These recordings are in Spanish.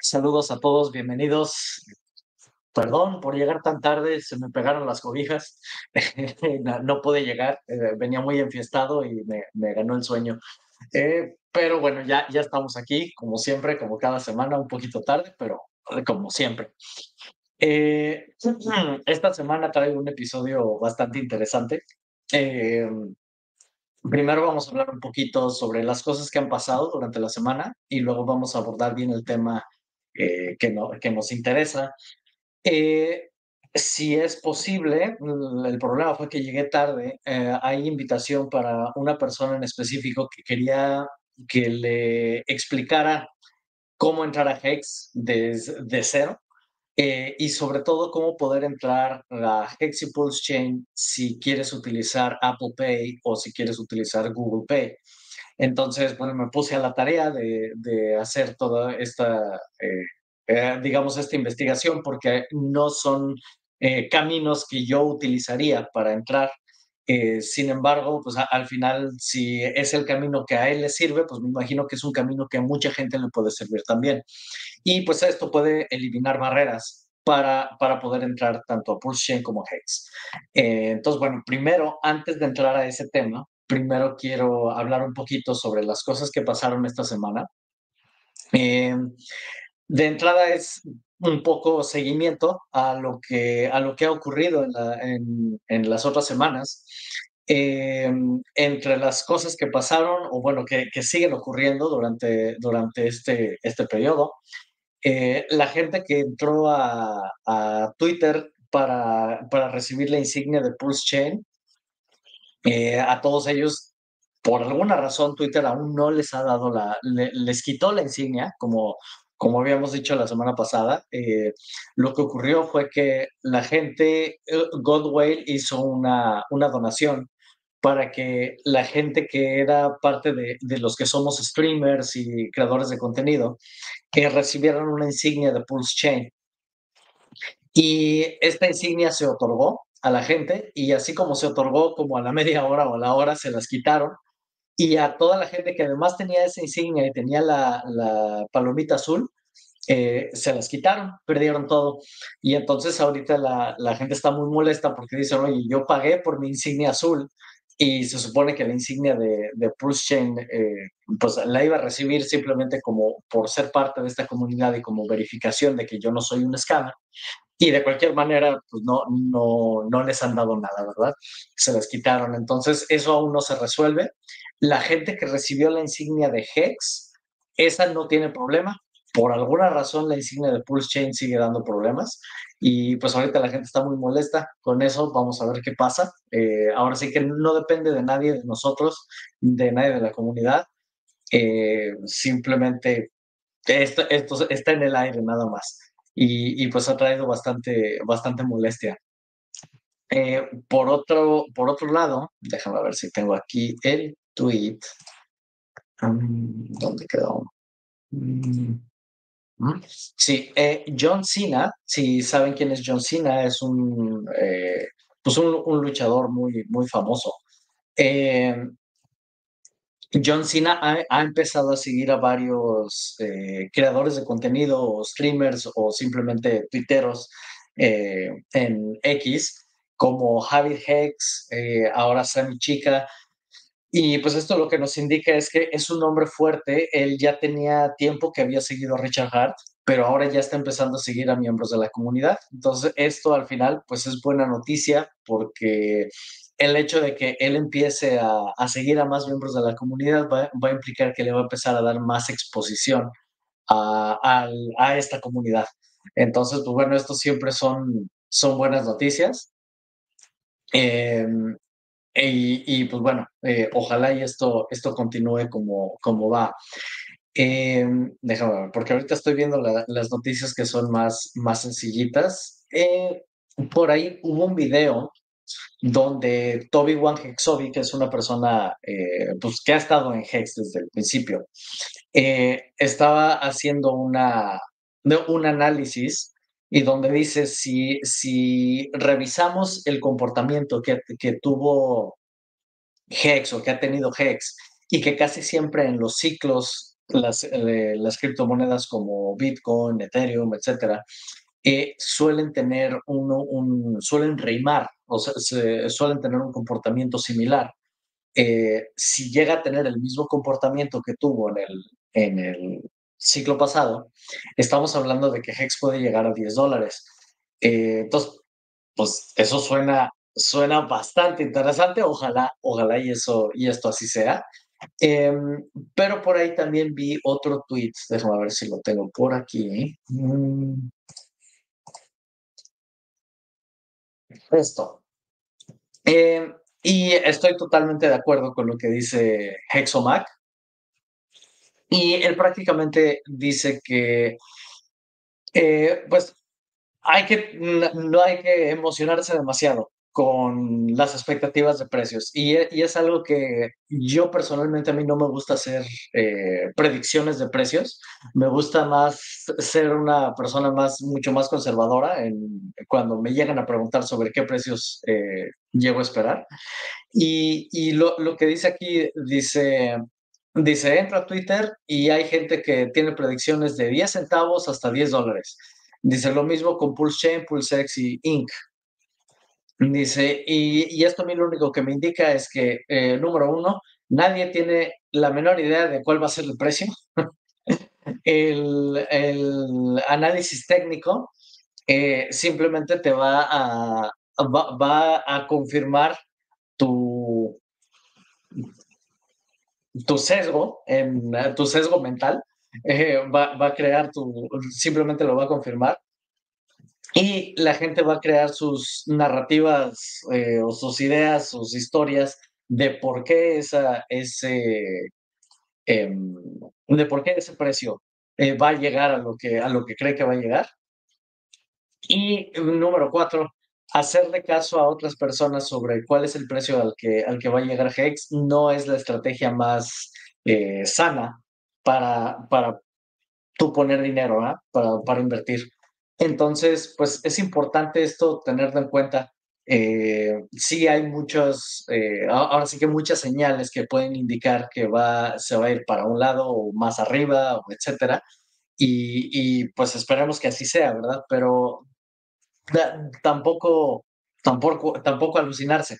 Saludos a todos, bienvenidos. Perdón por llegar tan tarde, se me pegaron las cobijas, no, pude llegar, eh, venía muy enfiestado y me, ganó el sueño. Eh, pero bueno, ya, ya estamos aquí, como siempre, como cada semana, un poquito tarde, pero como siempre. Eh, esta semana traigo un episodio bastante interesante. Primero vamos a hablar un poquito sobre las cosas que han pasado durante la semana y luego vamos a abordar bien el tema eh, que, no, que nos interesa. Eh, si es posible, mm, el problema fue que llegué tarde. eh, hay invitación para una persona en específico que quería que le explicara cómo entrar a Hex desde cero eh, y sobre todo cómo poder entrar a Hex Pulse Chain si quieres utilizar Apple Pay o si quieres utilizar Google Pay. Entonces, bueno, me puse a la tarea de, de hacer toda esta, eh, eh, digamos, esta investigación porque no son eh, caminos que yo utilizaría para entrar. Sin embargo, pues al final, si es el camino que a él le sirve, pues me imagino que es un camino que a mucha gente le puede servir también. Y pues esto puede eliminar barreras para, para poder entrar tanto a Pulse Chain como a Hex. Entonces, bueno, primero, antes de entrar a ese tema, primero quiero hablar un poquito sobre las cosas que pasaron esta semana. Eh, de entrada es un poco seguimiento a lo que, a lo que ha ocurrido en, la- en- en las otras semanas. Eh, entre las cosas que pasaron, o bueno, que, que siguen ocurriendo durante, durante este, este periodo, eh, la gente que entró a, a Twitter para, para recibir la insignia de Pulse Chain, eh, a todos ellos, por alguna razón, Twitter aún no les ha dado la, le- les quitó la insignia, como, como habíamos dicho la semana pasada. Eh, lo que ocurrió fue que la gente, eh, Godwale hizo una, una donación para que la gente que era parte de, de los que somos streamers y creadores de contenido, que recibieran una insignia de Pulse Chain. Y esta insignia se otorgó a la gente y así como se otorgó como a la media hora o a la hora se las quitaron y a toda la gente que además tenía esa insignia y tenía la, la palomita azul, eh, se las quitaron, perdieron todo. Y entonces ahorita la, la gente está muy molesta porque dicen, oye, yo pagué por mi insignia azul y se supone que la insignia de, de Pulse Chain, eh, pues la iba a recibir simplemente como por ser parte de esta comunidad y como verificación de que yo no soy un scammer. Y de cualquier manera, pues no, no, no les han dado nada, ¿verdad? Se las quitaron. Entonces, eso aún no se resuelve. La gente que recibió la insignia de Hex, esa no tiene problema. Por alguna razón, la insignia de Pulse Chain sigue dando problemas. Y pues ahorita la gente está muy molesta con eso. Vamos a ver qué pasa. Eh, ahora sí que no depende de nadie, de nosotros, de nadie de la comunidad. Eh, simplemente esto, esto está en el aire nada más. Y, y pues ha traído bastante, bastante molestia. Eh, por, otro, por otro lado, déjame ver si tengo aquí el tweet. Um, ¿Dónde quedó? Mm, mm. Sí, eh, John Cena, si saben quién es John Cena, es un, eh, pues un, un luchador muy, muy famoso. Eh, John Cena ha, empezado a seguir a varios eh, creadores de contenido, o streamers o simplemente tuiteros eh, en X, como Javi Hex, eh, ahora Sammy Chica. Y pues esto lo que nos indica es que es un hombre fuerte. Él ya tenía tiempo que había seguido a Richard Hart, pero ahora ya está empezando a seguir a miembros de la comunidad. Entonces, esto al final, pues es buena noticia porque el hecho de que él empiece a, a seguir a más miembros de la comunidad va, va, a implicar que le va a empezar a dar más exposición a, a, a esta comunidad. Entonces, pues bueno, esto siempre son, son buenas noticias. Eh, y, y, pues bueno, eh, ojalá y esto, esto continúe como, como va. Eh, déjame ver, porque ahorita estoy viendo la, las noticias que son más, más sencillitas. Eh, por ahí hubo un video donde Toby Wan Hexobi, que es una persona eh, pues, que ha estado en Hex desde el principio, eh, estaba haciendo una, un análisis y donde dice si, si revisamos el comportamiento que, que tuvo Hex o que ha tenido Hex y que casi siempre en los ciclos las, eh, las criptomonedas como Bitcoin, Ethereum, etcétera, eh, suelen tener uno, un, suelen reimar, o sea, suelen tener un comportamiento similar. Eh, si llega a tener el mismo comportamiento que tuvo en el, en el ciclo pasado, estamos hablando de que Hex puede llegar a 10 dólares. entonces, pues eso suena, suena bastante interesante. Ojalá, ojalá y, eso, y esto así sea. Em, pero por ahí también vi otro tweet, déjame ver si lo tengo por aquí. Mm. Esto. Em, y estoy totalmente de acuerdo con lo que dice Hexomac. Y él prácticamente dice que, eh, pues, hay que, no hay que emocionarse demasiado con las expectativas de precios. Y, y, es algo que yo personalmente a mí no me gusta hacer eh, predicciones de precios. Me gusta más ser una persona más, mucho más conservadora cuando me llegan a preguntar sobre qué precios eh, a esperar. Y, lo, que dice aquí, dice, dice, entra a Twitter y hay gente que tiene predicciones de 10 centavos hasta 10 dólares. Dice lo mismo con Pulse Chain, PulseX y Inc. Dice, y, esto a mí lo único que me indica es que, eh, número uno, nadie tiene la menor idea de cuál va a ser el precio. el, análisis técnico eh, simplemente te va a, va, a confirmar tu, tu sesgo, en, tu sesgo mental, eh, va, va, a crear tu, simplemente lo va a confirmar y la gente va a crear sus narrativas eh, o sus ideas, sus historias de por qué esa, ese, em, de por qué ese precio eh, va a llegar a lo, que, a lo que cree que va a llegar. Y número cuatro, hacerle caso a otras personas sobre cuál es el precio al que, al que va a llegar Hex no es la estrategia más eh, sana para, para tú poner dinero, para, para invertir. Entonces, pues es importante esto tenerlo en cuenta. Eh, sí hay muchos, eh, ahora sí que muchas señales que pueden indicar que va, se va a ir para un lado o más arriba, o etcétera. Y, pues esperemos que así sea, ¿verdad? Pero tampoco, tampoco, tampoco alucinarse.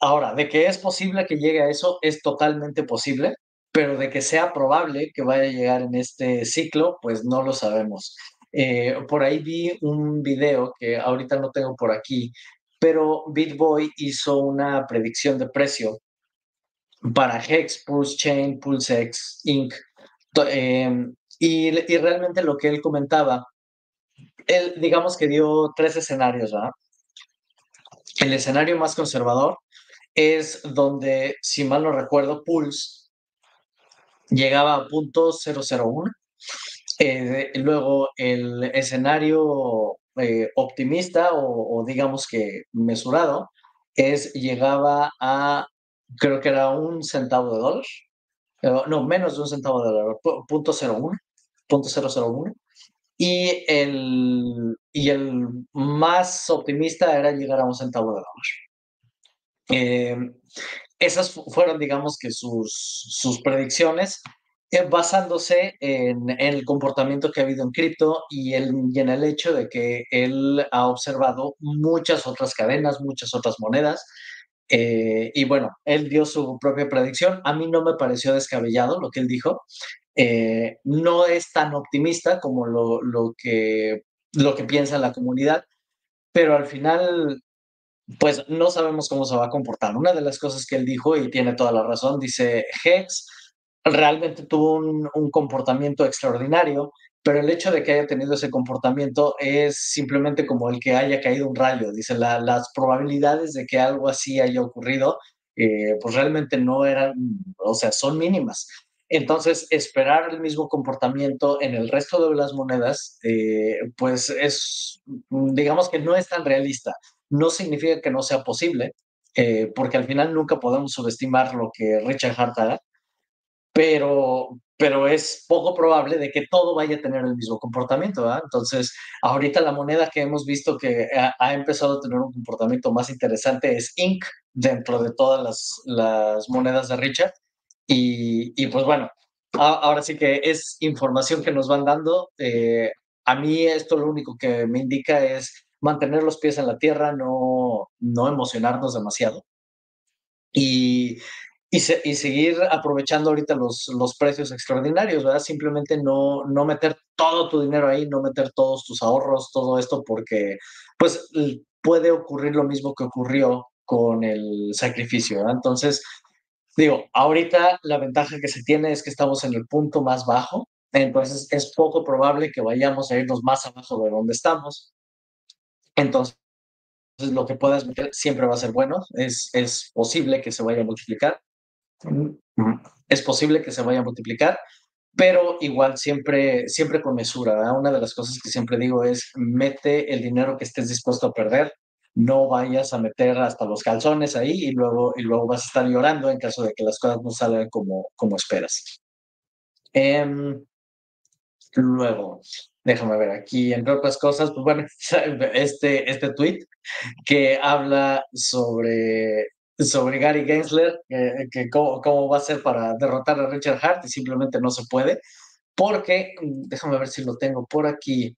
Ahora, de que es posible que llegue a eso, es totalmente posible, pero de que sea probable que vaya a llegar en este ciclo, pues no lo sabemos. Eh, por ahí vi un video que ahorita no tengo por aquí, pero BitBoy hizo una predicción de precio para Hex, Pulse Chain, PulseX, Inc. Em, y, realmente lo que él comentaba, él digamos que dio tres escenarios, ¿verdad? El escenario más conservador es donde, si mal no recuerdo, Pulse llegaba a punto 001 eh, luego, el escenario eh, optimista o, digamos que mesurado es llegaba a, creo que era un centavo de dólar, eh, no, menos de un centavo de dólar, punto 01, punto 001. Y el, y el más optimista era llegar a un centavo de dólar. esas fueron, digamos que sus, sus predicciones eh, basándose en, el comportamiento que ha habido en cripto y, en el hecho de que él ha observado muchas otras cadenas, muchas otras monedas. Eh, y bueno, él dio su propia predicción. A mí no me pareció descabellado lo que él dijo. Eh, no es tan optimista como lo, lo, que, lo que piensa la comunidad, pero al final, pues no sabemos cómo se va a comportar. Una de las cosas que él dijo, y tiene toda la razón, dice, Hex realmente tuvo un, comportamiento extraordinario, pero el hecho de que haya tenido ese comportamiento es simplemente como el que haya caído un rayo. Dice, las probabilidades de que algo así haya ocurrido, eh, pues realmente no eran, o sea, son mínimas. Entonces, esperar el mismo comportamiento en el resto de las monedas, eh, pues es, digamos que no es tan realista. No significa que no sea posible, eh, porque al final nunca podemos subestimar lo que Richard Hart haga pero, pero es poco probable de que todo vaya a tener el mismo comportamiento. Entonces, ahorita la moneda que hemos visto que ha, empezado a tener un comportamiento más interesante es Inc. dentro de todas las, las monedas de Richard. Y, y, pues bueno, ahora sí que es información que nos van dando. Eh, a mí esto lo único que me indica es mantener los pies en la tierra, no, no emocionarnos demasiado. Y, y, seguir aprovechando ahorita los, los precios extraordinarios, ¿verdad? Simplemente no, no meter todo tu dinero ahí, no meter todos tus ahorros, todo esto, porque pues puede ocurrir lo mismo que ocurrió con el sacrificio, ¿verdad? Entonces, digo, ahorita la ventaja que se tiene es que estamos en el punto más bajo, entonces es poco probable que vayamos a irnos más abajo de donde estamos. Entonces, lo que puedas meter siempre va a ser bueno, es, es posible que se vaya a multiplicar. Es posible que se vaya a multiplicar, pero igual siempre, siempre con mesura. Una de las cosas que siempre digo es, mete el dinero que estés dispuesto a perder, no vayas a meter hasta los calzones ahí y luego, y luego vas a estar llorando en caso de que las cosas no salgan como, como esperas. Em, luego, déjame ver aquí, entre otras cosas, pues bueno, este, este tweet que habla sobre, sobre Gary Gensler, que cómo, va a ser para derrotar a Richard Hart y simplemente no se puede, porque, déjame ver si lo tengo por aquí,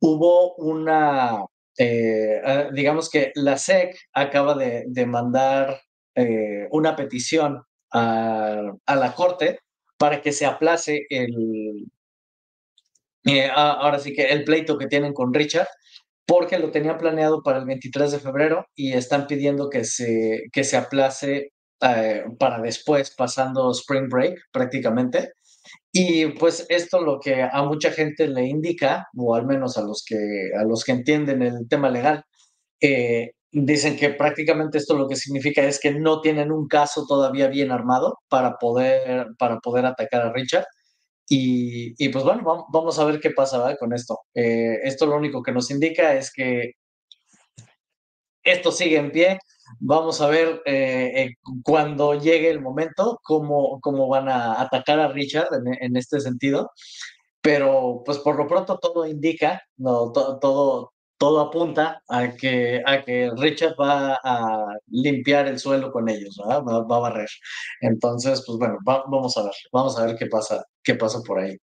hubo una, eh, ah, digamos que la SEC acaba de, de mandar eh, una petición a, a la Corte para que se aplace el, eh, ahora sí que el pleito que tienen con Richard, porque lo tenían planeado para el 23 de febrero y están pidiendo que se, que se aplace eh, para después, pasando Spring Break prácticamente. Y pues esto lo que a mucha gente le indica, o al menos a los que, a los que entienden el tema legal, eh, dicen que prácticamente esto lo que significa es que no tienen un caso todavía bien armado para poder, para poder atacar a Richard y, pues bueno, vamos a ver qué pasa con esto. Eh, esto lo único que nos indica es que esto sigue en pie. Vamos a ver eh, eh, cuando llegue el momento cómo, cómo van a atacar a Richard en, este sentido. Pero pues por lo pronto todo indica, no, todo, todo apunta a que, a que Richard va a limpiar el suelo con ellos, Va, va, a barrer. Entonces, pues bueno, vamos a ver, vamos a ver qué pasa, qué pasa por ahí.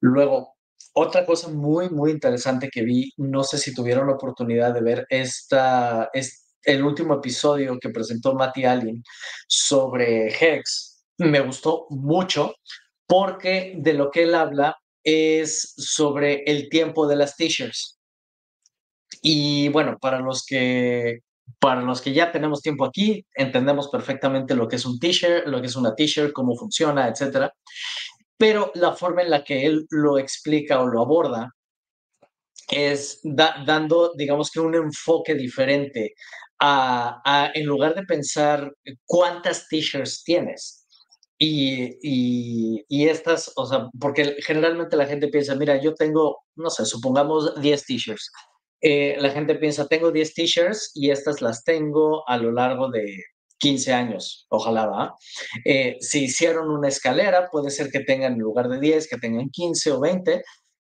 Luego, otra cosa muy, muy interesante que vi, no sé si tuvieron la oportunidad de ver esta, es el último episodio que presentó Matty Allen sobre Hex, me gustó mucho porque de lo que él habla es sobre el tiempo de las t-shirts. Y bueno, para los que para los que ya tenemos tiempo aquí, entendemos perfectamente lo que es un t-shirt, lo que es una t-shirt, cómo funciona, etcétera. Pero la forma en la que él lo explica o lo aborda es dando, digamos que un enfoque diferente a, en lugar de pensar cuántas t-shirts tienes. Y, y, y, estas, o sea, porque generalmente la gente piensa, mira, yo tengo, no sé, supongamos 10 t-shirts. Eh, la gente piensa, tengo 10 t-shirts y estas las tengo a lo largo de 15 años, ojalá va. Eh, si hicieron una escalera, puede ser que tengan en lugar de 10, que tengan 15 o 20.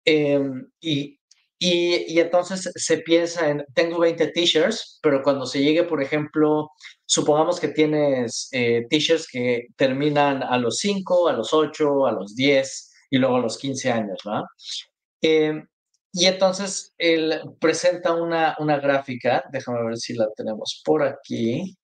Em, y, y, entonces se piensa en, tengo 20 t-shirts, pero cuando se llegue, por ejemplo, supongamos que tienes eh, t-shirts que terminan a los 5, a los 8, a los 10 y luego a los 15 años, ¿va? Em, y entonces él presenta una, una gráfica, déjame ver si la tenemos por aquí,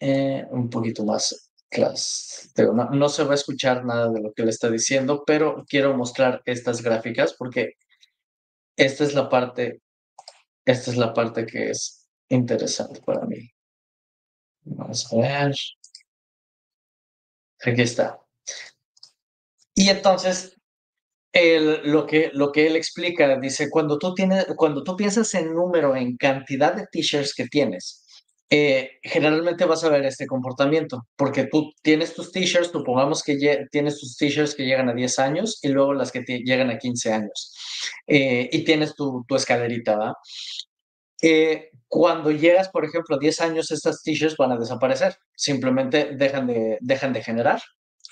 eh, un poquito más class. No, no, se va a escuchar nada de lo que él está diciendo, pero quiero mostrar estas gráficas porque esta es la parte, esta es la parte que es interesante para mí. Vamos a ver. Aquí está. Y entonces lo, que, lo que él explica, dice, cuando tú, tienes, cuando tú piensas en número, en cantidad de t-shirts que tienes, eh, generalmente vas a ver este comportamiento, porque tú tienes tus t-shirts, supongamos que tienes tus t-shirts que llegan a 10 años y luego las que llegan a 15 años, eh, y tienes tu, tu escalerita, ¿va? Eh, cuando llegas, por ejemplo, a 10 años, estas t-shirts van a desaparecer, simplemente dejan de, dejan de generar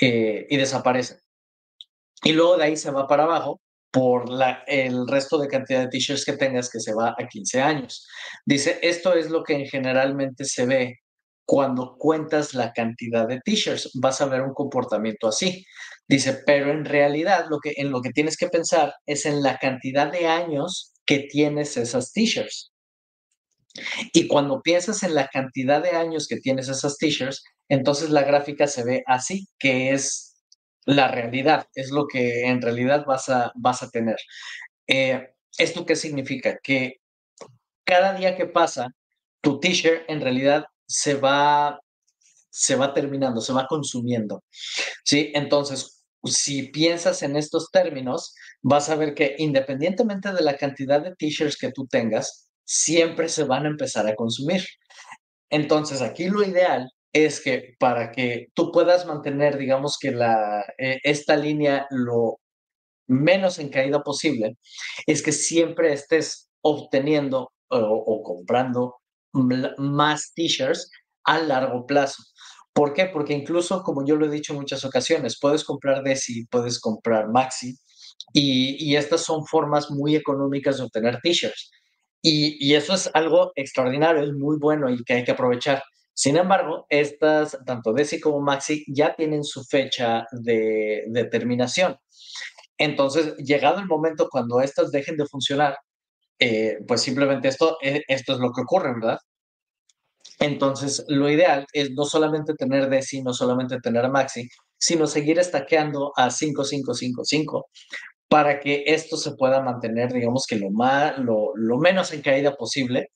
y desaparecen y luego de ahí se va para abajo por el resto de cantidad de t-shirts que tengas que se va a 15 años. Dice, esto es lo que generalmente se ve cuando cuentas la cantidad de t-shirts. Vas a ver un comportamiento así. Dice, pero en realidad lo que, en lo que tienes que pensar es en la cantidad de años que tienes esas t-shirts. Y cuando piensas en la cantidad de años que tienes esas t-shirts, entonces la gráfica se ve así, que es la realidad, es lo que en realidad vas a, vas a tener. Eh, ¿Esto qué significa? Que cada día que pasa, tu t-shirt en realidad se va, se va terminando, se va consumiendo. ¿sí? Entonces, si piensas en estos términos, vas a ver que independientemente de la cantidad de t-shirts que tú tengas, siempre se van a empezar a consumir. Entonces, aquí lo ideal es que para que tú puedas mantener, digamos que la, eh, esta línea lo menos en caída posible, es que siempre estés obteniendo o, comprando más t-shirts a largo plazo. ¿Por qué? Porque incluso, como yo lo he dicho en muchas ocasiones, puedes comprar Desi, puedes comprar Maxi, y, y estas son formas muy económicas de obtener t-shirts. Y, y, eso es algo extraordinario, es muy bueno y que hay que aprovechar. Sin embargo, estas, tanto Desi como Maxi, ya tienen su fecha de, de terminación. Entonces, llegado el momento cuando estas dejen de funcionar, eh, pues simplemente esto, eh, esto es lo que ocurre, ¿verdad? Entonces, lo ideal es no solamente tener Desi, no solamente tener Maxi, sino seguir estaqueando a 5555 para que esto se pueda mantener, digamos que lo, más, lo, lo menos en caída posible,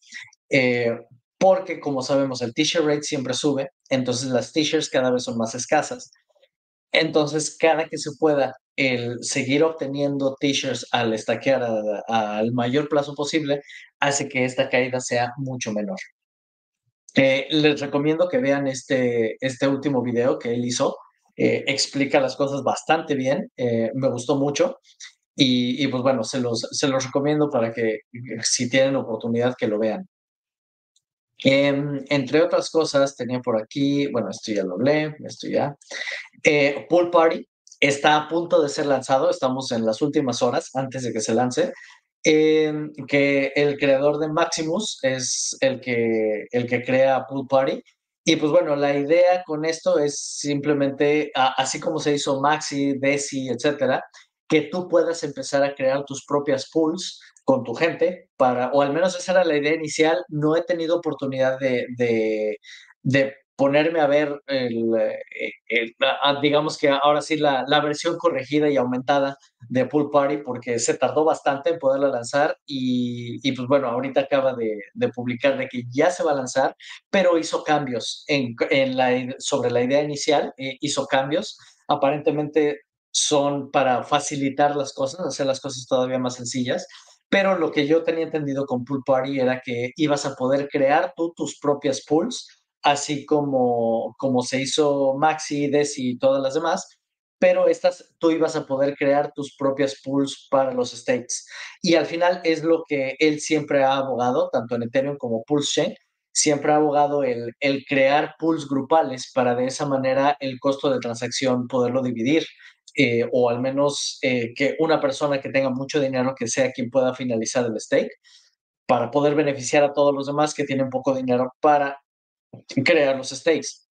eh, porque como sabemos el t-shirt rate siempre sube, entonces las t-shirts cada vez son más escasas. Entonces, cada que se pueda el seguir obteniendo t-shirts al estaquear al mayor plazo posible hace que esta caída sea mucho menor. Eh, les recomiendo que vean este, este último video que él hizo. Eh, explica las cosas bastante bien, eh, me gustó mucho y, y, pues bueno, se los, se los recomiendo para que si tienen oportunidad que lo vean. Em, entre otras cosas, tenía por aquí, bueno, esto ya lo hablé, esto ya. Pool Party, está a punto de ser lanzado, estamos en las últimas horas antes de que se lance, em, que el creador de Maximus es el que, el que crea Pool Party. Y pues bueno, la idea con esto es simplemente, así como se hizo Maxi, Desi, etcétera, que tú puedas empezar a crear tus propias pools con tu gente, para, o al menos esa era la idea inicial. No he tenido oportunidad de, de, de ponerme a ver, el, eh, digamos que ahora sí, la, la, versión corregida y aumentada de Pool Party, porque se tardó bastante en poderla lanzar y, y pues bueno, ahorita acaba de, de, publicar de que ya se va a lanzar, pero hizo cambios en, en la, sobre la idea inicial, eh, hizo cambios, aparentemente son para facilitar las cosas, hacer las cosas todavía más sencillas. Pero lo que yo tenía entendido con Pool Party era que ibas a poder crear tú tus propias pools así como, como se hizo Maxi, Desi y todas las demás, pero estas tú ibas a poder crear tus propias pools para los states. Y al final es lo que él siempre ha abogado, tanto en Ethereum como Pulse siempre ha abogado el, el crear pools grupales para de esa manera el costo de transacción poderlo dividir. Eh, o al menos eh, que una persona que tenga mucho dinero que sea quien pueda finalizar el stake para poder beneficiar a todos los demás que tienen poco dinero para crear los stakes.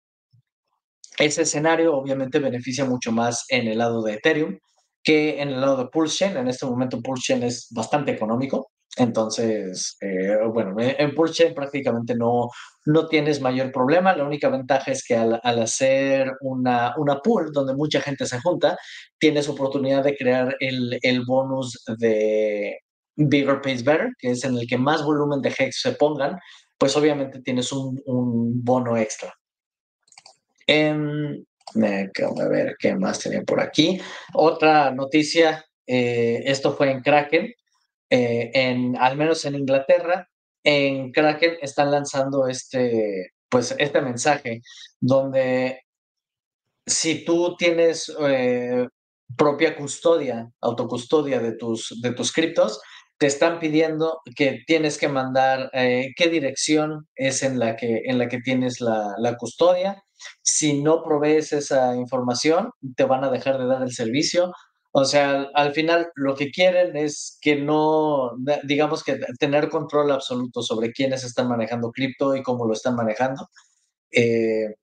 Ese escenario obviamente beneficia mucho más en el lado de Ethereum que en el lado de Pulse En este momento Pulse es bastante económico. Entonces, eh, bueno, en Pulse prácticamente no, no tienes mayor problema. La única ventaja es que al, al, hacer una, una pool donde mucha gente se junta, tienes oportunidad de crear el, el bonus de Bigger Pays Better, que es en el que más volumen de hex se pongan, pues obviamente tienes un, un bono extra. Eh, a ver qué más tenía por aquí. Otra noticia, eh, esto fue en Kraken, eh, en, al menos en Inglaterra, en Kraken están lanzando este, pues, este mensaje donde si tú tienes eh, propia custodia, autocustodia de tus, de tus criptos, te están pidiendo que tienes que mandar eh, qué dirección es en la que, en la que tienes la, la, custodia. Si no provees esa información, te van a dejar de dar el servicio. O sea, al, final lo que quieren es que no, digamos que tener control absoluto sobre quiénes están manejando cripto y cómo lo están manejando. Eh,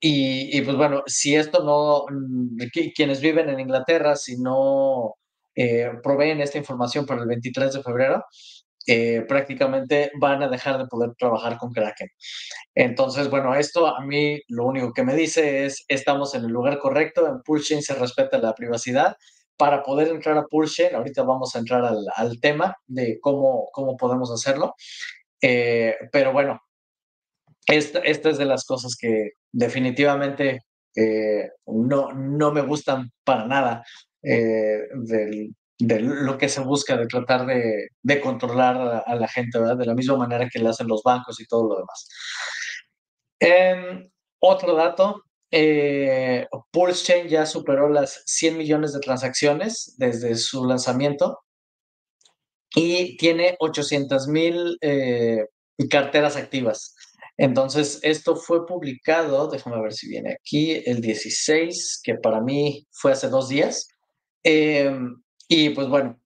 y, pues bueno, si esto no, mm, quienes viven en Inglaterra, si no eh, proveen esta información para el 23 de febrero, eh, prácticamente van a dejar de poder trabajar con Kraken. Entonces, bueno, esto a mí lo único que me dice es, estamos en el lugar correcto, en Pulschain se respeta la privacidad. Para poder entrar a Pulschain, ahorita vamos a entrar al, tema de cómo, cómo podemos hacerlo. Eh, pero bueno, esta, esta, es de las cosas que definitivamente eh, no, no me gustan para nada eh, del, de lo que se busca, de tratar de, de controlar a, la gente, ¿verdad? De la misma manera que le hacen los bancos y todo lo demás. Eh, otro dato, eh, Pulse Chain ya superó las 100 millones de transacciones desde su lanzamiento y tiene 800 mil eh, carteras activas. Entonces, esto fue publicado, déjame ver si viene aquí, el 16, que para mí fue hace dos días. Eh, y pues bueno,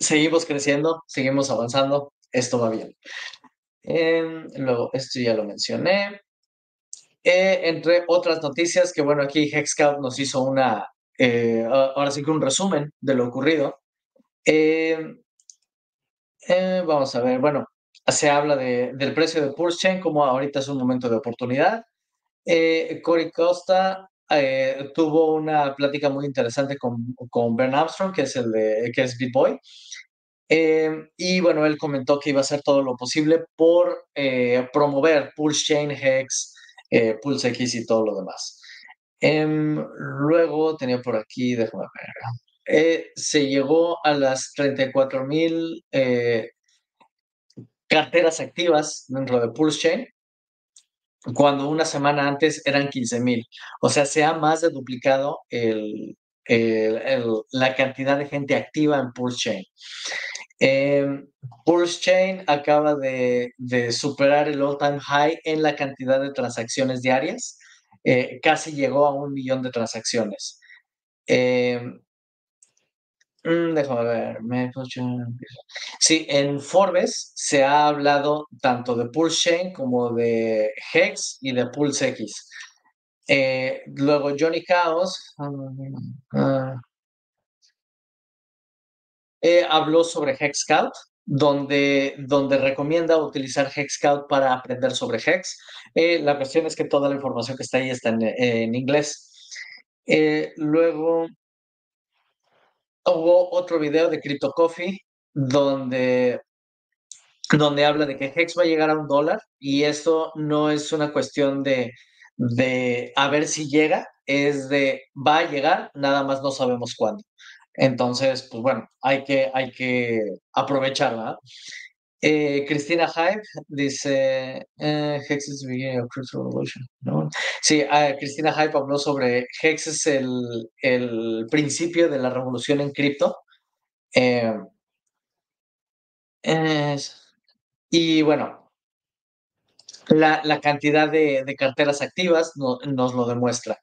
seguimos creciendo, seguimos avanzando, esto va bien. Eh, luego, esto ya lo mencioné. Eh, entre otras noticias, que bueno, aquí Hexcloud nos hizo una, eh, ahora sí que un resumen de lo ocurrido. Eh, eh, vamos a ver, bueno, se habla de, del precio de Pulse Chain, como ahorita es un momento de oportunidad. Eh, Cory Costa eh, tuvo una plática muy interesante con, con Ben Armstrong, que es el de que es BitBoy. Eh, y bueno, él comentó que iba a hacer todo lo posible por eh, promover Pulse Chain, Hex, eh, Pulse X y todo lo demás. Em, luego tenía por aquí, déjame ver, eh, se llegó a las 34 mil eh, carteras activas dentro de Pulse Chain cuando una semana antes eran 15 mil. O sea, se ha más de duplicado la cantidad de gente activa en Pulse Chain. Eh, Pulse Chain acaba de, superar el all-time high en la cantidad de transacciones diarias. Eh, casi llegó a un millón de transacciones. Eh, Mm, déjame ver. Sí, en Forbes se ha hablado tanto de Pulse Chain como de Hex y de Pulse X. Eh, luego Johnny Chaos uh, eh, habló sobre Hexscout, donde, donde recomienda utilizar Hexscout para aprender sobre Hex. Eh, la cuestión es que toda la información que está ahí está en, inglés. luego hubo otro video de Crypto Coffee donde, donde habla de que Hex va a llegar a un dólar y esto no es una cuestión de, de a ver si llega, es de va a llegar, nada más no sabemos cuándo. Entonces, pues bueno, hay que, hay que aprovecharla. Eh, Cristina Hype dice, eh, Hex is the beginning of crypto revolution. Sí, uh, Cristina Hype habló sobre Hex es el, el principio de la revolución en cripto. Eh, y bueno, la, la cantidad de, de, carteras activas no, nos lo demuestra.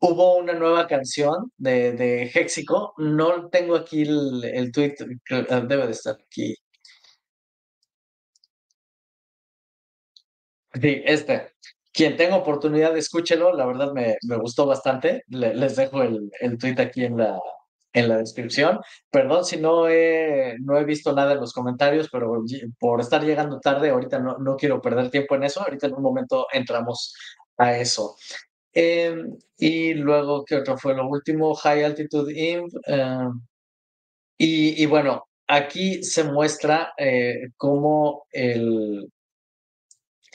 Hubo una nueva canción de, de Hexico. No tengo aquí el, el tweet, debe de estar aquí. Sí, este. Quien tenga oportunidad, escúchelo. La verdad me, me gustó bastante. Le, les dejo el, el tweet aquí en la, en la descripción. Perdón si no he, no he visto nada en los comentarios, pero por estar llegando tarde, ahorita no, no quiero perder tiempo en eso. Ahorita en un momento entramos a eso. Eh, y luego, ¿qué otro fue lo último? High Altitude Inv. Eh, y, y, bueno, aquí se muestra eh, cómo el,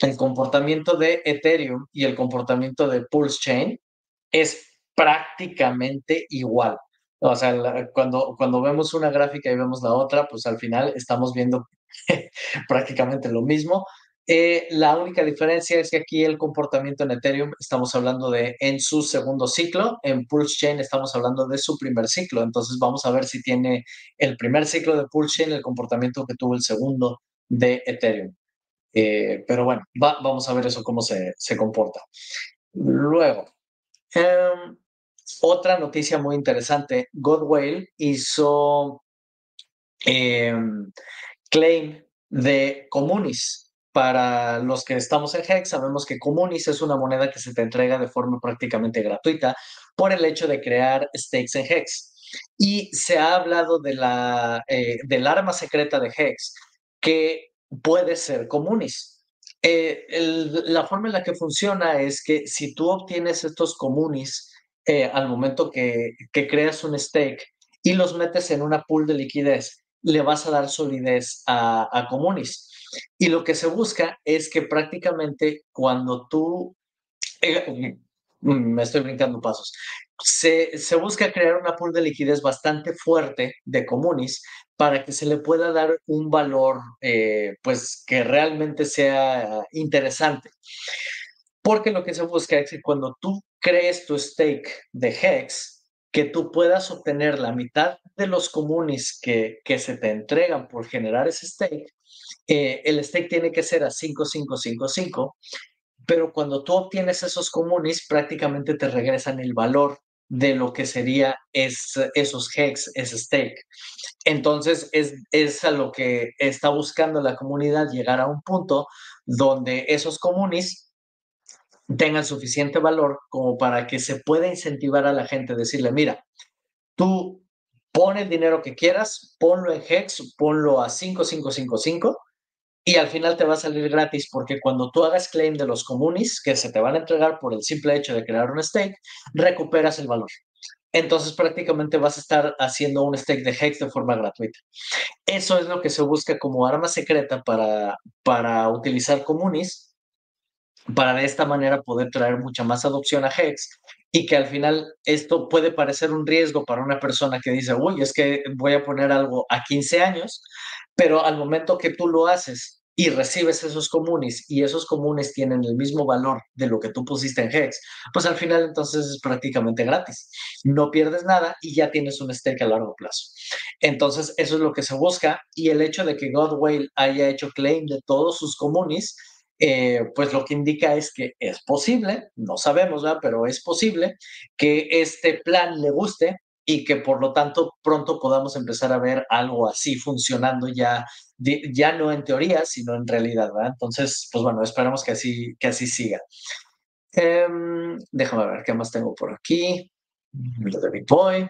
el comportamiento de Ethereum y el comportamiento de Pulse Chain es prácticamente igual. O sea, la, cuando, cuando vemos una gráfica y vemos la otra, pues al final estamos viendo prácticamente lo mismo. Eh, la única diferencia es que aquí el comportamiento en Ethereum estamos hablando de en su segundo ciclo, en Pulse Chain estamos hablando de su primer ciclo, entonces vamos a ver si tiene el primer ciclo de Pulse Chain el comportamiento que tuvo el segundo de Ethereum. Eh, pero bueno, va, vamos a ver eso cómo se, se comporta. Luego, eh, otra noticia muy interesante, Godwale hizo eh, claim de Comunis para los que estamos en Hex, sabemos que Comunis es una moneda que se te entrega de forma prácticamente gratuita por el hecho de crear stakes en Hex. Y se ha hablado de la, eh, del arma secreta de Hex, que puede ser Comunis. Eh, la forma en la que funciona es que si tú obtienes estos Comunis eh, al momento que, que creas un stake y los metes en una pool de liquidez, le vas a dar solidez a, a Comunis. Y lo que se busca es que prácticamente cuando tú, eh, mm, me estoy brincando pasos, se, se, busca crear una pool de liquidez bastante fuerte de Comunis para que se le pueda dar un valor, eh, pues que realmente sea interesante. Porque lo que se busca es que cuando tú crees tu stake de Hex, que tú puedas obtener la mitad de los comunis que, que se te entregan por generar ese stake, eh, el stake tiene que ser a 5555, pero cuando tú obtienes esos comunis, prácticamente te regresan el valor de lo que sería es, esos hex, ese stake. Entonces, es, es a lo que está buscando la comunidad, llegar a un punto donde esos comunis tengan suficiente valor como para que se pueda incentivar a la gente, decirle, mira, tú pon el dinero que quieras, ponlo en Hex, ponlo a 5555 y al final te va a salir gratis porque cuando tú hagas claim de los comunis que se te van a entregar por el simple hecho de crear un stake, recuperas el valor. Entonces prácticamente vas a estar haciendo un stake de Hex de forma gratuita. Eso es lo que se busca como arma secreta para, para utilizar comunis para de esta manera poder traer mucha más adopción a Hex y que al final esto puede parecer un riesgo para una persona que dice, uy, es que voy a poner algo a 15 años, pero al momento que tú lo haces y recibes esos comunes y esos comunes tienen el mismo valor de lo que tú pusiste en Hex, pues al final entonces es prácticamente gratis. No pierdes nada y ya tienes un stake a largo plazo. Entonces eso es lo que se busca y el hecho de que Godwale haya hecho claim de todos sus comunes, eh, pues lo que indica es que es posible, no sabemos, ¿verdad? pero es posible que este plan le guste y que por lo tanto pronto podamos empezar a ver algo así funcionando ya, ya no en teoría, sino en realidad, ¿verdad? Entonces, pues bueno, esperamos que así, que así siga. Um, déjame ver qué más tengo por aquí. Lo de Bitboy.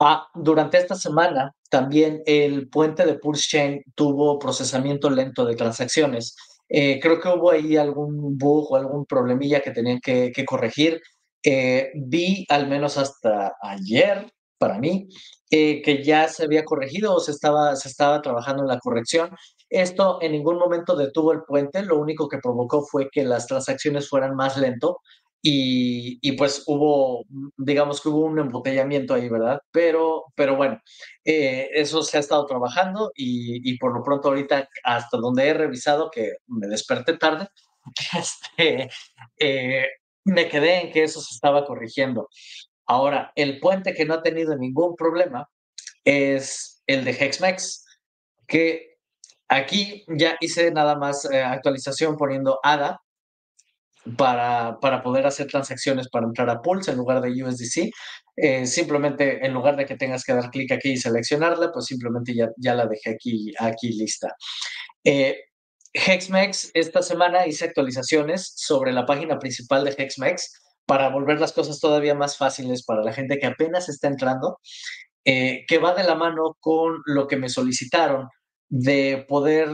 Ah, durante esta semana también el puente de Pulse Chain tuvo procesamiento lento de transacciones. Eh, creo que hubo ahí algún bug o algún problemilla que tenían que, que corregir. Eh, vi al menos hasta ayer, para mí, eh, que ya se había corregido o se estaba, se estaba trabajando en la corrección. Esto en ningún momento detuvo el puente, lo único que provocó fue que las transacciones fueran más lento y, pues hubo, digamos que hubo un embotellamiento ahí, ¿verdad? Pero, pero bueno, eh, eso se ha estado trabajando y, por lo pronto ahorita, hasta donde he revisado, que me desperté tarde, este, me quedé en que eso se estaba corrigiendo. Ahora, el puente que no ha tenido ningún problema es el de Hexmex, que aquí ya hice nada más eh, actualización poniendo ADA para, para, poder hacer transacciones para entrar a Pulse en lugar de USDC. Eh, simplemente, en lugar de que tengas que dar clic aquí y seleccionarla, pues simplemente ya, ya la dejé aquí, aquí lista. Eh, Hexmex, esta semana hice actualizaciones sobre la página principal de Hexmex para volver las cosas todavía más fáciles para la gente que apenas está entrando, eh, que va de la mano con lo que me solicitaron de poder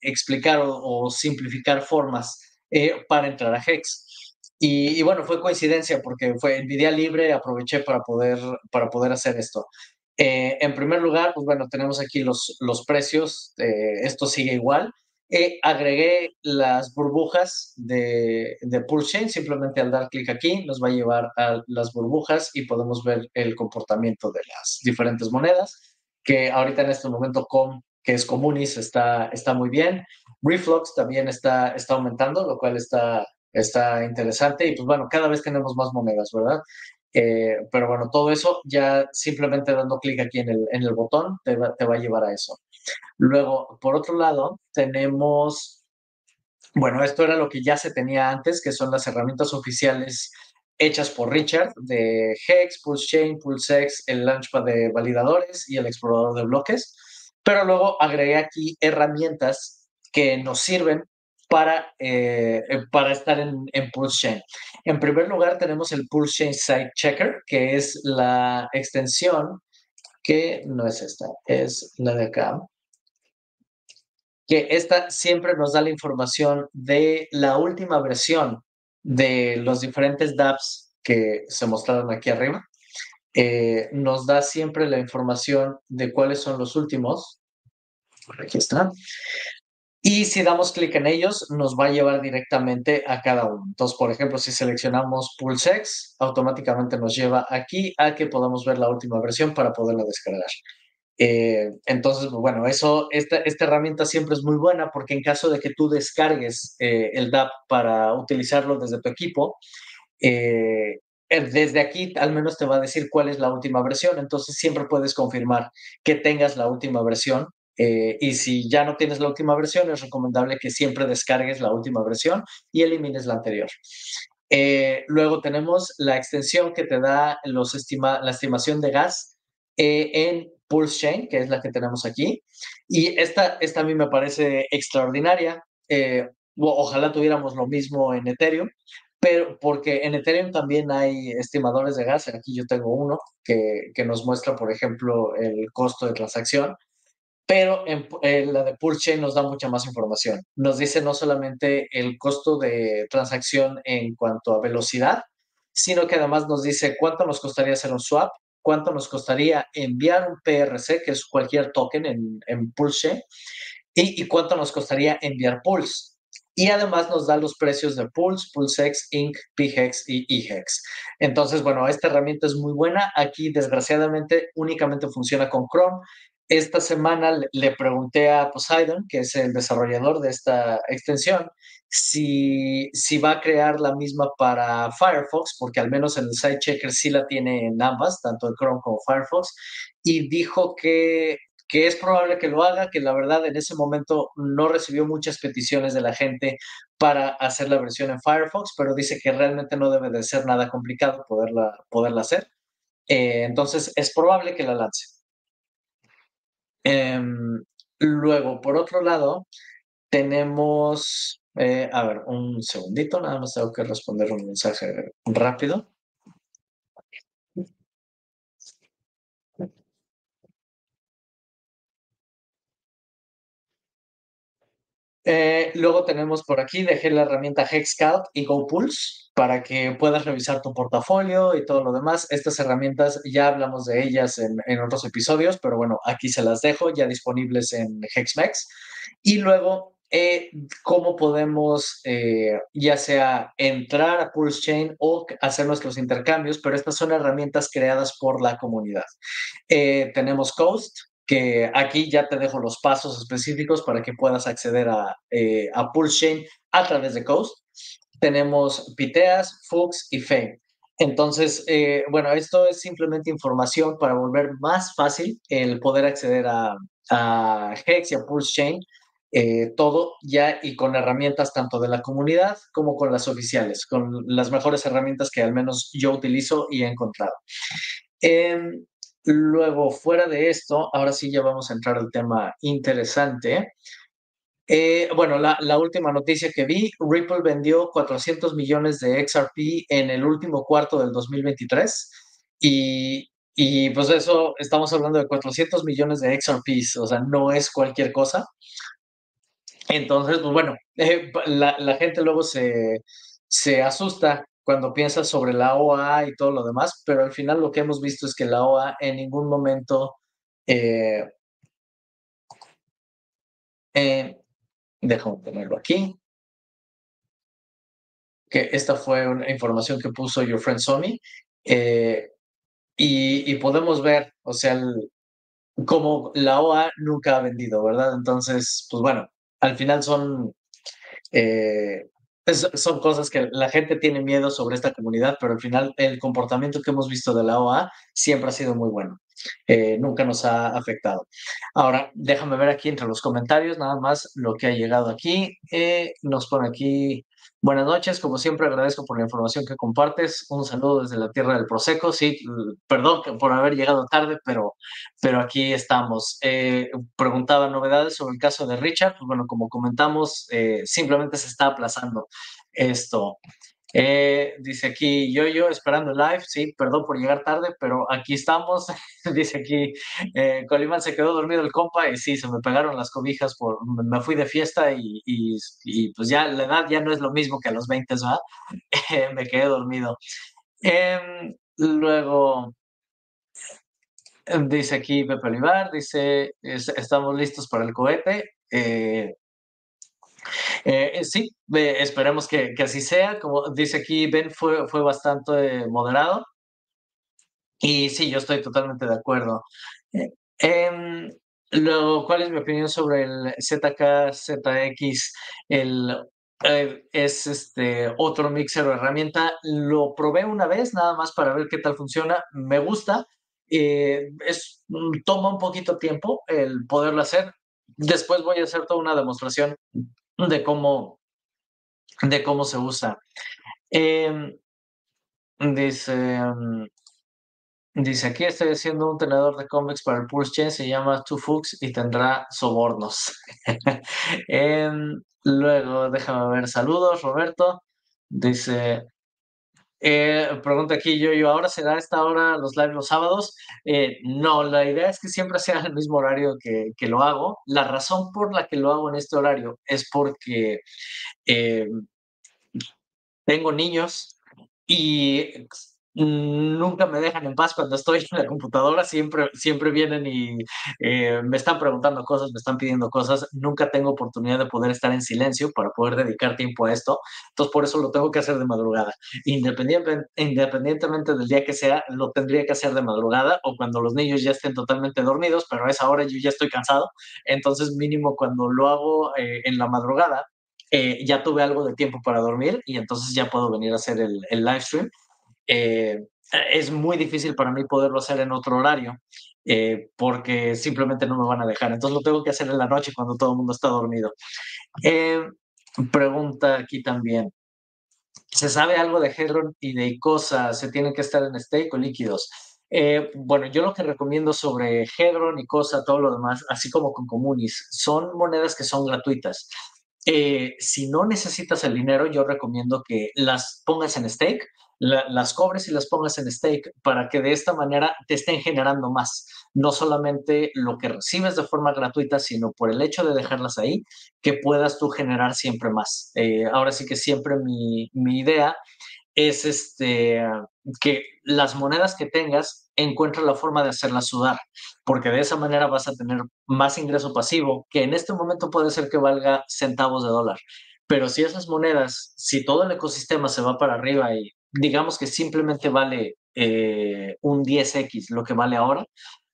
explicar o, simplificar formas eh, para entrar a Hex. Y, bueno, fue coincidencia porque fue en mi día libre, aproveché para poder, para poder hacer esto. Eh, en primer lugar, pues bueno, tenemos aquí los, los precios, eh, esto sigue igual. Agregué las burbujas de, de Chain, simplemente al dar clic aquí nos va a llevar a las burbujas y podemos ver el comportamiento de las diferentes monedas, que ahorita en este momento con que es Comunis, está, está muy bien. Reflux también está, está aumentando, lo cual está, está interesante. Y pues bueno, cada vez tenemos más monedas, ¿verdad? Eh, pero bueno, todo eso ya simplemente dando clic aquí en el, en el botón te va, te va a llevar a eso. Luego, por otro lado, tenemos, bueno, esto era lo que ya se tenía antes, que son las herramientas oficiales hechas por Richard de Hex, PulseChain, PulseX, el Launchpad de validadores y el explorador de bloques pero luego agregué aquí herramientas que nos sirven para, eh, para estar en, en Pulse Chain. En primer lugar, tenemos el Pulse Chain Site Checker, que es la extensión que no es esta, es la de acá que esta siempre nos da la información de la última versión de los diferentes dApps que se mostraron aquí arriba. Eh, nos da siempre la información de cuáles son los últimos. Aquí están. Y si damos clic en ellos, nos va a llevar directamente a cada uno. Entonces, por ejemplo, si seleccionamos PulseX, automáticamente nos lleva aquí a que podamos ver la última versión para poderla descargar. Eh, entonces, pues, bueno, eso, esta, esta, herramienta siempre es muy buena porque en caso de que tú descargues eh, el DAP para utilizarlo desde tu equipo, eh, desde aquí al menos te va a decir cuál es la última versión, entonces siempre puedes confirmar que tengas la última versión. y si ya no tienes la última versión, es recomendable que siempre descargues la última versión y elimines la anterior. luego tenemos la extensión que te da los estima la estimación de gas en Pulse Chain, que es la que tenemos aquí. Y esta, esta a mí me parece extraordinaria. Eh, ojalá tuviéramos lo mismo en Ethereum, pero porque en Ethereum también hay estimadores de gas. Aquí yo tengo uno que, que nos muestra, por ejemplo, el costo de transacción. Pero en, la de Pulse Chain nos da mucha más información. Nos dice no solamente el costo de transacción en cuanto a velocidad, sino que además nos dice cuánto nos costaría hacer un swap, cuánto nos costaría enviar un PRC, que es cualquier token en, en Pulse, y, cuánto nos costaría enviar Pulse. Y además nos da los precios de Pulse, PulseX, Inc., PHEX y EHEX. Entonces, bueno, esta herramienta es muy buena. Aquí, desgraciadamente, únicamente funciona con Chrome. Esta semana le pregunté a Poseidon, que es el desarrollador de esta extensión, si, si va a crear la misma para Firefox, porque al menos en el site checker sí la tiene en ambas, tanto en Chrome como Firefox, y dijo que, que es probable que lo haga, que la verdad en ese momento no recibió muchas peticiones de la gente para hacer la versión en Firefox, pero dice que realmente no debe de ser nada complicado poderla, poderla hacer. Eh, entonces es probable que la lance. Em, luego, por otro lado, tenemos, eh, a ver, un segundito, nada más tengo que responder un mensaje rápido. Eh, luego tenemos por aquí, dejé la herramienta Hexcalc y GoPulse para que puedas revisar tu portafolio y todo lo demás. Estas herramientas ya hablamos de ellas en, otros episodios, pero bueno, aquí se las dejo ya disponibles en Hexmex. Y luego, eh, cómo podemos eh, ya sea entrar a Pulse Chain o hacer nuestros intercambios, pero estas son herramientas creadas por la comunidad. tenemos Coast, que aquí ya te dejo los pasos específicos para que puedas acceder a, eh, a Pulse Chain a través de Coast. Tenemos Piteas, Fuchs y Fame. Entonces, eh, bueno, esto es simplemente información para volver más fácil el poder acceder a, a Hex y a Pulse Chain, eh, todo ya y con herramientas tanto de la comunidad como con las oficiales, con las mejores herramientas que al menos yo utilizo y he encontrado. Em, Luego, fuera de esto, ahora sí ya vamos a entrar al tema interesante. Eh, bueno, la, última noticia que vi, Ripple vendió 400 millones de XRP en el último cuarto del 2023 y, y pues eso, estamos hablando de 400 millones de XRPs, o sea, no es cualquier cosa. Entonces, pues bueno, eh, la, gente luego se, se asusta cuando piensas sobre la OA y todo lo demás, pero al final lo que hemos visto es que la OA en ningún momento... Eh, déjame tenerlo aquí. Que esta fue una información que puso Your Friend Somi. Eh, y, podemos ver, o sea, como la OA nunca ha vendido, ¿verdad? Entonces, pues bueno, al final son eh, son cosas que la gente tiene miedo sobre esta comunidad, pero al final el comportamiento que hemos visto de la OA siempre ha sido muy bueno. Eh, nunca nos ha afectado. Ahora, déjame ver aquí entre los comentarios nada más lo que ha llegado aquí. Eh, nos pone aquí Buenas noches, como siempre agradezco por la información que compartes. Un saludo desde la tierra del Proseco. Sí, perdón por haber llegado tarde, pero, pero aquí estamos. Eh, preguntaba novedades sobre el caso de Richard. Pues bueno, como comentamos, eh, simplemente se está aplazando esto. Eh, dice aquí yo, yo esperando live, sí, perdón por llegar tarde, pero aquí estamos. dice aquí, eh, Colimán se quedó dormido el compa y sí, se me pegaron las cobijas, por, me fui de fiesta y, y, pues ya la edad ya no es lo mismo que a los 20, ¿verdad? me quedé dormido. Em, luego, dice aquí Pepe Olivar, dice, estamos listos para el cohete. Eh, eh, sí, esperemos que, así sea. Como dice aquí, Ben fue, fue bastante moderado. Y sí, yo estoy totalmente de acuerdo. Eh, em, ¿cuál es mi opinión sobre el ZK, ZX? El, eh, es este otro mixer o herramienta. Lo probé una vez nada más para ver qué tal funciona. Me gusta. es, toma un poquito tiempo el poderlo hacer. Después voy a hacer toda una demostración de cómo, de cómo se usa. Em, dice, em, dice, aquí estoy haciendo un tenedor de cómics para el Pulse Chain, se llama Two Fuchs y tendrá sobornos. Em, luego, déjame ver, saludos, Roberto. Dice, eh, pregunta aquí yo, yo, ¿ahora será esta hora los live los sábados? Eh, no, la idea es que siempre sea el mismo horario que, que, lo hago. La razón por la que lo hago en este horario es porque eh, tengo niños y nunca me dejan en paz cuando estoy en la computadora, siempre, siempre vienen y eh, me están preguntando cosas, me están pidiendo cosas, nunca tengo oportunidad de poder estar en silencio para poder dedicar tiempo a esto, entonces por eso lo tengo que hacer de madrugada. Independientemente, del día que sea, lo tendría que hacer de madrugada o cuando los niños ya estén totalmente dormidos, pero a esa hora yo ya estoy cansado, entonces mínimo cuando lo hago eh, en la madrugada, eh, ya tuve algo de tiempo para dormir y entonces ya puedo venir a hacer el, el live stream eh, es muy difícil para mí poderlo hacer en otro horario eh, porque simplemente no me van a dejar. Entonces lo tengo que hacer en la noche cuando todo el mundo está dormido. Eh, pregunta aquí también. ¿Se sabe algo de Hedron y de ICOSA? ¿Se tienen que estar en stake o líquidos? bueno, yo lo que recomiendo sobre Hedron, ICOSA, todo lo demás, así como con Comunis, son monedas que son gratuitas. si no necesitas el dinero, yo recomiendo que las pongas en stake las cobres y las pongas en stake para que de esta manera te estén generando más. No solamente lo que recibes de forma gratuita, sino por el hecho de dejarlas ahí, que puedas tú generar siempre más. Eh, ahora sí que siempre mi, mi idea es este, que las monedas que tengas encuentra la forma de hacerlas sudar, porque de esa manera vas a tener más ingreso pasivo, que en este momento puede ser que valga centavos de dólar. Pero si esas monedas, si todo el ecosistema se va para arriba y digamos que simplemente vale eh, un 10x lo que vale ahora,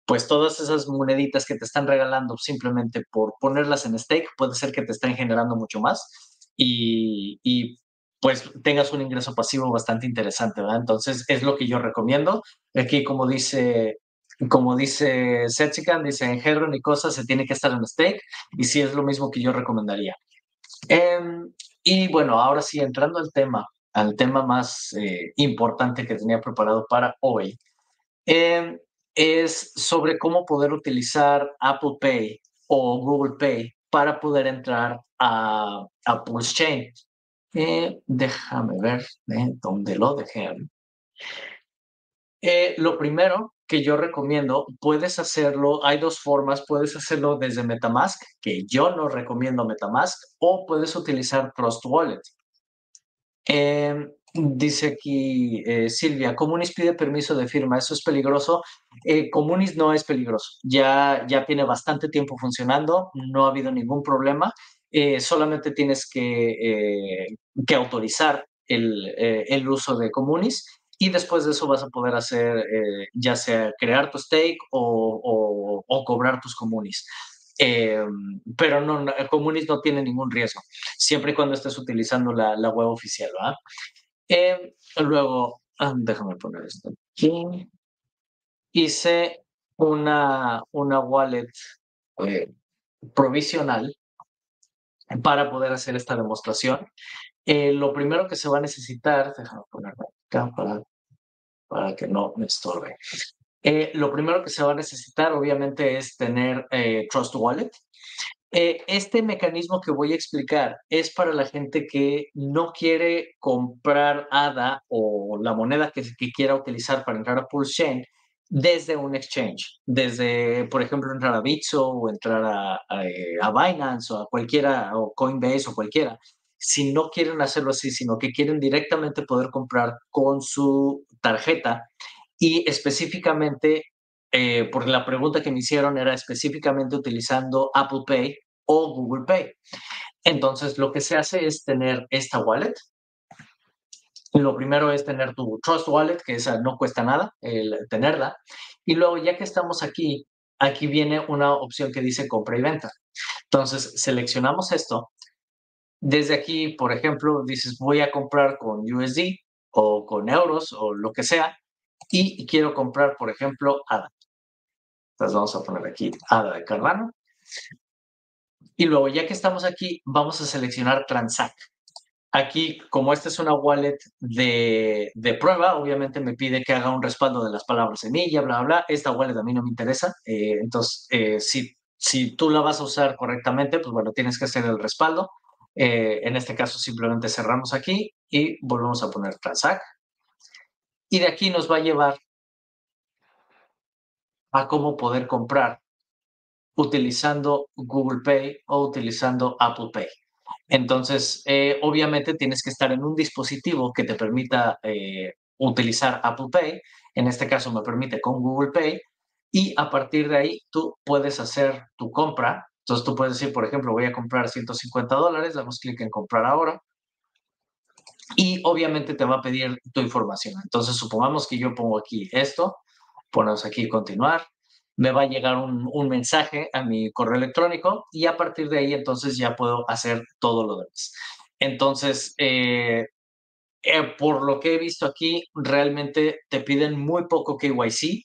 pues todas esas moneditas que te están regalando simplemente por ponerlas en stake, puede ser que te estén generando mucho más y, y pues tengas un ingreso pasivo bastante interesante, ¿verdad? Entonces es lo que yo recomiendo. Aquí como dice como dice Setsikan, dice en Hedron y cosas se tiene que estar en stake y sí es lo mismo que yo recomendaría. Em, y bueno, ahora sí, entrando al tema, al tema más eh, importante que tenía preparado para hoy, em, es sobre cómo poder utilizar Apple Pay o Google Pay para poder entrar a, a Pulse Chain. Eh, déjame ver eh, dónde lo dejé. lo primero que yo recomiendo, puedes hacerlo, hay dos formas, puedes hacerlo desde Metamask, que yo no recomiendo Metamask, o puedes utilizar Trust Wallet. Em, dice aquí eh, Silvia, Comunis pide permiso de firma, ¿eso es peligroso? Eh, Comunis no es peligroso, ya, ya tiene bastante tiempo funcionando, no ha habido ningún problema, eh, solamente tienes que, que autorizar el, el, uso de Comunis y después de eso vas a poder hacer ya sea crear tu stake o, o, cobrar tus Comunis. Eh, pero no, Comunis no tiene ningún riesgo, siempre y cuando estés utilizando la, la web oficial. Eh, luego, ah, déjame poner esto aquí. Hice una, una wallet eh, provisional para poder hacer esta demostración. Eh, lo primero que se va a necesitar, déjame ponerlo acá para, para que no me estorbe. Eh, lo primero que se va a necesitar, obviamente, es tener eh, Trust Wallet. Eh, este mecanismo que voy a explicar es para la gente que no quiere comprar ADA o la moneda que, que quiera utilizar para entrar a Pulse Chain desde un exchange, desde, por ejemplo, entrar a Bitso o entrar a, a, Binance o a cualquiera, o Coinbase o cualquiera. Si no quieren hacerlo así, sino que quieren directamente poder comprar con su tarjeta y específicamente, eh, porque la pregunta que me hicieron era específicamente utilizando Apple Pay o Google Pay. Entonces, lo que se hace es tener esta wallet, lo primero es tener tu Trust Wallet, que esa no cuesta nada el tenerla. Y luego, ya que estamos aquí, aquí viene una opción que dice compra y venta. Entonces, seleccionamos esto. Desde aquí, por ejemplo, dices, voy a comprar con USD o con euros o lo que sea, y quiero comprar, por ejemplo, ADA. Entonces, vamos a poner aquí ADA de Cardano. Y luego, ya que estamos aquí, vamos a seleccionar Transact. Aquí, como esta es una wallet de, de, prueba, obviamente me pide que haga un respaldo de las palabras semilla, bla, bla, Esta wallet a mí no me interesa. Eh, entonces, eh, si, si tú la vas a usar correctamente, pues bueno, tienes que hacer el respaldo. Eh, en este caso, simplemente cerramos aquí y volvemos a poner transact. Y de aquí nos va a llevar a cómo poder comprar utilizando Google Pay o utilizando Apple Pay. Entonces, eh, obviamente tienes que estar en un dispositivo que te permita eh, utilizar Apple Pay. En este caso me permite con Google Pay. Y a partir de ahí tú puedes hacer tu compra. Entonces tú puedes decir, por ejemplo, voy a comprar 150 dólares, damos clic en comprar ahora. Y obviamente te va a pedir tu información. Entonces supongamos que yo pongo aquí esto, ponemos aquí continuar, me va a llegar un, un, mensaje a mi correo electrónico y a partir de ahí entonces ya puedo hacer todo lo demás. Entonces, eh, eh, por lo que he visto aquí, realmente te piden muy poco KYC,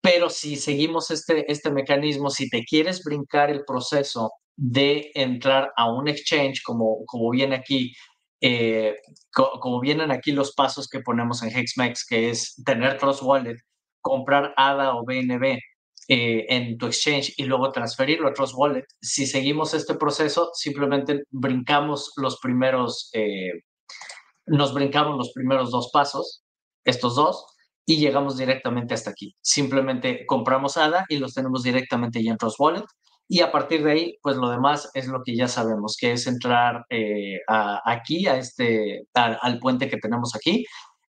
pero si seguimos este, este mecanismo, si te quieres brincar el proceso de entrar a un exchange, como, como viene aquí, eh, co como vienen aquí los pasos que ponemos en Hexmex, que es tener Trust Wallet, comprar ADA o BNB, eh, en tu exchange y luego transferirlo a Trust Wallet. Si seguimos este proceso, simplemente brincamos los primeros, eh, nos brincamos los primeros dos pasos, estos dos, y llegamos directamente hasta aquí. Simplemente compramos ADA y los tenemos directamente ya en Trust Wallet. Y a partir de ahí, pues lo demás es lo que ya sabemos, que es entrar eh, aquí, a este, al puente que tenemos aquí,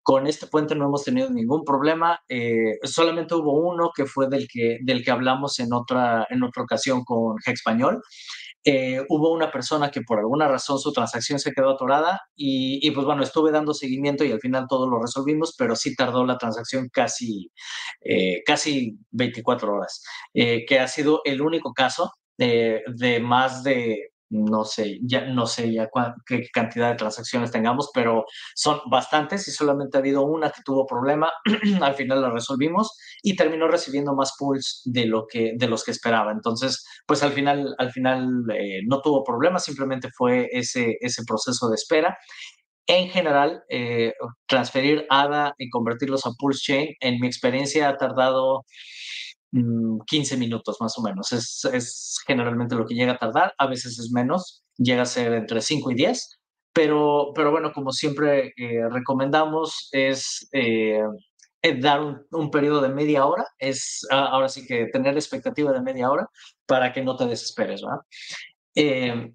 con este puente no hemos tenido ningún problema. Eh, solamente hubo uno que fue del que, del que hablamos en otra, en otra ocasión con G Eh, hubo una persona que por alguna razón su transacción se quedó atorada y, y, pues bueno, estuve dando seguimiento y al final todo lo resolvimos, pero sí tardó la transacción casi, eh, casi 24 horas, eh, que ha sido el único caso de, de más de no sé, ya no sé ya qué cantidad de transacciones tengamos, pero son bastantes y solamente ha habido una que tuvo problema, al final la resolvimos y terminó recibiendo más pools de lo que de los que esperaba. Entonces, pues al final al final eh, no tuvo problema, simplemente fue ese ese proceso de espera. En general, eh, transferir ADA y convertirlos a Pulse Chain, en mi experiencia ha tardado 15 mm, minutos más o menos. Es, es, generalmente lo que llega a tardar, a veces es menos, llega a ser entre 5 y 10, pero, pero bueno, como siempre eh, recomendamos es eh, dar un, un, periodo de media hora, es ahora sí que tener expectativa de media hora para que no te desesperes, ¿verdad? Eh,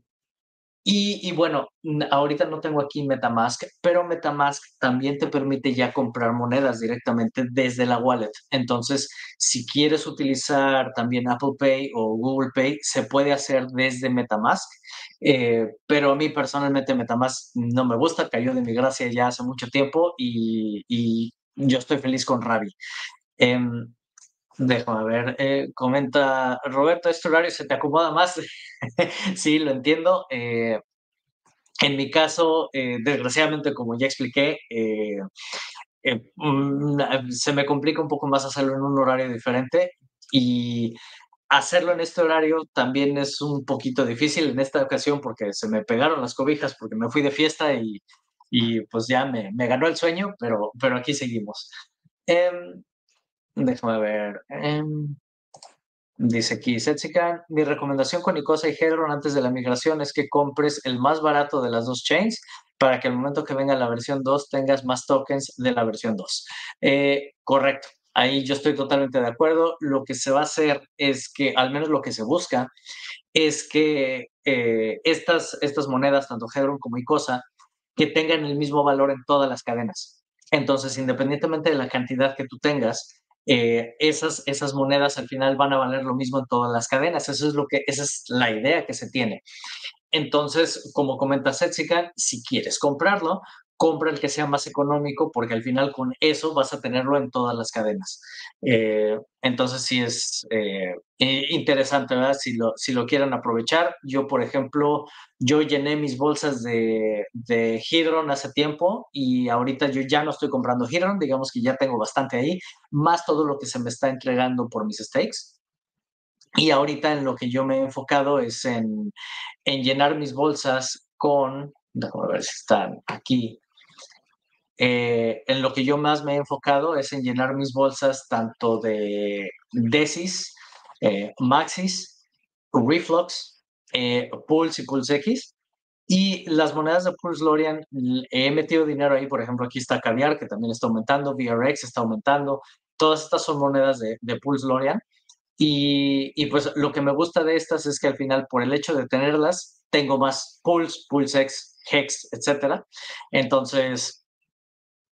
y, bueno, ahorita no tengo aquí Metamask, pero Metamask también te permite ya comprar monedas directamente desde la wallet. Entonces, si quieres utilizar también Apple Pay o Google Pay, se puede hacer desde Metamask. Eh, pero a mí personalmente Metamask no me gusta, cayó de mi gracia ya hace mucho tiempo y, yo estoy feliz con Ravi. Eh, Déjame ver, eh, comenta Roberto, ¿este horario se te acomoda más? sí, lo entiendo. Eh, en mi caso, eh, desgraciadamente, como ya expliqué, mm, se me complica un poco más hacerlo en un horario diferente y hacerlo en este horario también es un poquito difícil en esta ocasión porque se me pegaron las cobijas porque me fui de fiesta y, y pues ya me, me, ganó el sueño, pero, pero aquí seguimos. Eh, déjame ver. Eh, dice aquí, Setsikan, mi recomendación con Icosa y Hedron antes de la migración es que compres el más barato de las dos chains para que al momento que venga la versión 2 tengas más tokens de la versión 2. Eh, correcto. Ahí yo estoy totalmente de acuerdo. Lo que se va a hacer es que, al menos lo que se busca, es que eh, estas, estas monedas, tanto Hedron como Icosa, que tengan el mismo valor en todas las cadenas. Entonces, independientemente de la cantidad que tú tengas, eh, esas, esas monedas al final van a valer lo mismo en todas las cadenas. Eso es lo que, esa es la idea que se tiene. Entonces, como comenta Setsikan, si quieres comprarlo, compra el que sea más económico porque al final con eso vas a tenerlo en todas las cadenas. Eh, entonces sí es eh, interesante, ¿verdad? Si lo, si lo quieren aprovechar. Yo, por ejemplo, yo llené mis bolsas de, de Hydron hace tiempo y ahorita yo ya no estoy comprando Hydron, digamos que ya tengo bastante ahí, más todo lo que se me está entregando por mis stakes. Y ahorita en lo que yo me he enfocado es en, en llenar mis bolsas con, déjame ver si están aquí, eh, en lo que yo más me he enfocado es en llenar mis bolsas tanto de Desis, eh, Maxis, Reflux, eh, Pulse y Pulse X. Y las monedas de Pulse Lorian, he metido dinero ahí, por ejemplo, aquí está Caviar, que también está aumentando, VRX está aumentando. Todas estas son monedas de, de Pulse Lorian. Y, pues lo que me gusta de estas es que al final, por el hecho de tenerlas, tengo más Pulse, Pulse X, Hex, etcétera. Entonces,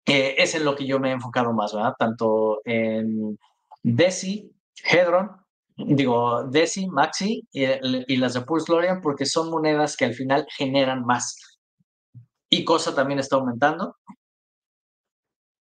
es en lo que yo me he enfocado más, ¿verdad? Tanto en Desi, Hedron, digo, Desi, Maxi y, las de Pulse Lorian, porque son monedas que al final generan más. Y Cosa también está aumentando.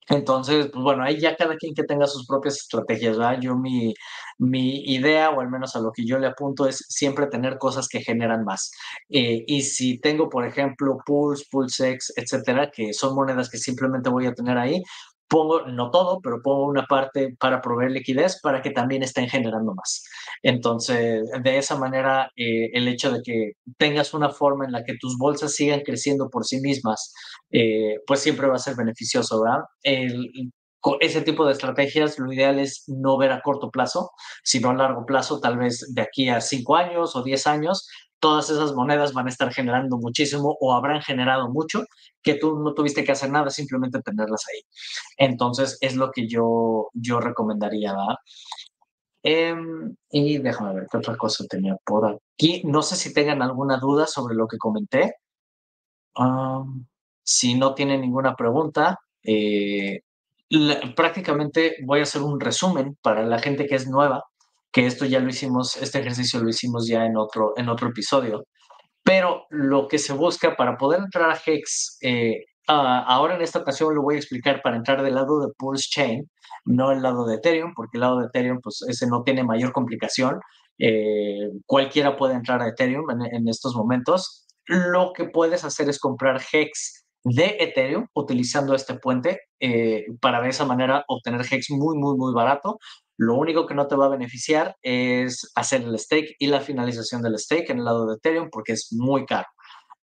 Entonces, pues bueno, ahí ya cada quien que tenga sus propias estrategias, ¿verdad? Yo mi, mi idea, o al menos a lo que yo le apunto, es siempre tener cosas que generan más. Eh, y si tengo, por ejemplo, Pulse, Pulsex, etcétera, que son monedas que simplemente voy a tener ahí, pongo, no todo, pero pongo una parte para proveer liquidez para que también estén generando más. Entonces, de esa manera, eh, el hecho de que tengas una forma en la que tus bolsas sigan creciendo por sí mismas, eh, pues siempre va a ser beneficioso, ¿verdad? Ese tipo de estrategias, lo ideal es no ver a corto plazo, sino a largo plazo, tal vez de aquí a cinco años o diez años, todas esas monedas van a estar generando muchísimo o habrán generado mucho que tú no tuviste que hacer nada, simplemente tenerlas ahí. Entonces, es lo que yo, yo recomendaría, ¿verdad? Em, y déjame ver qué otra cosa tenía por aquí. No sé si tengan alguna duda sobre lo que comenté. si no tienen ninguna pregunta, eh, prácticamente voy a hacer un resumen para la gente que es nueva, que esto ya lo hicimos, este ejercicio lo hicimos ya en otro, en otro episodio. Pero lo que se busca para poder entrar a Hex, eh, ahora en esta ocasión lo voy a explicar para entrar del lado de Pulse Chain, no el lado de Ethereum, porque el lado de Ethereum, pues ese no tiene mayor complicación. Eh, cualquiera puede entrar a Ethereum en, en estos momentos. Lo que puedes hacer es comprar Hex de Ethereum utilizando este puente eh, para de esa manera obtener Hex muy, muy, muy barato. Lo único que no te va a beneficiar es hacer el stake y la finalización del stake en el lado de Ethereum porque es muy caro.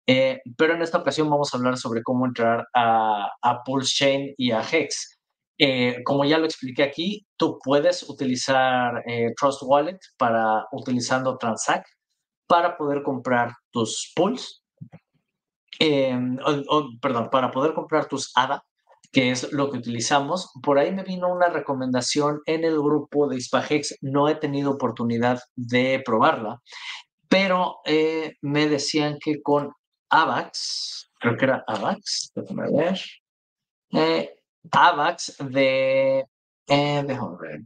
Eh, pero en esta ocasión vamos a hablar sobre cómo entrar a, Pulse Chain y a Hex. Eh, como ya lo expliqué aquí, tú puedes utilizar Trust Wallet para utilizando Transact para poder comprar tus pools Em, perdón, para poder comprar tus ADA, que es lo que utilizamos, por ahí me vino una recomendación en el grupo de Ispagex. No he tenido oportunidad de probarla, pero eh, me decían que con AVAX, creo que era AVAX, déjame ver, eh, AVAX de, eh, déjame ver,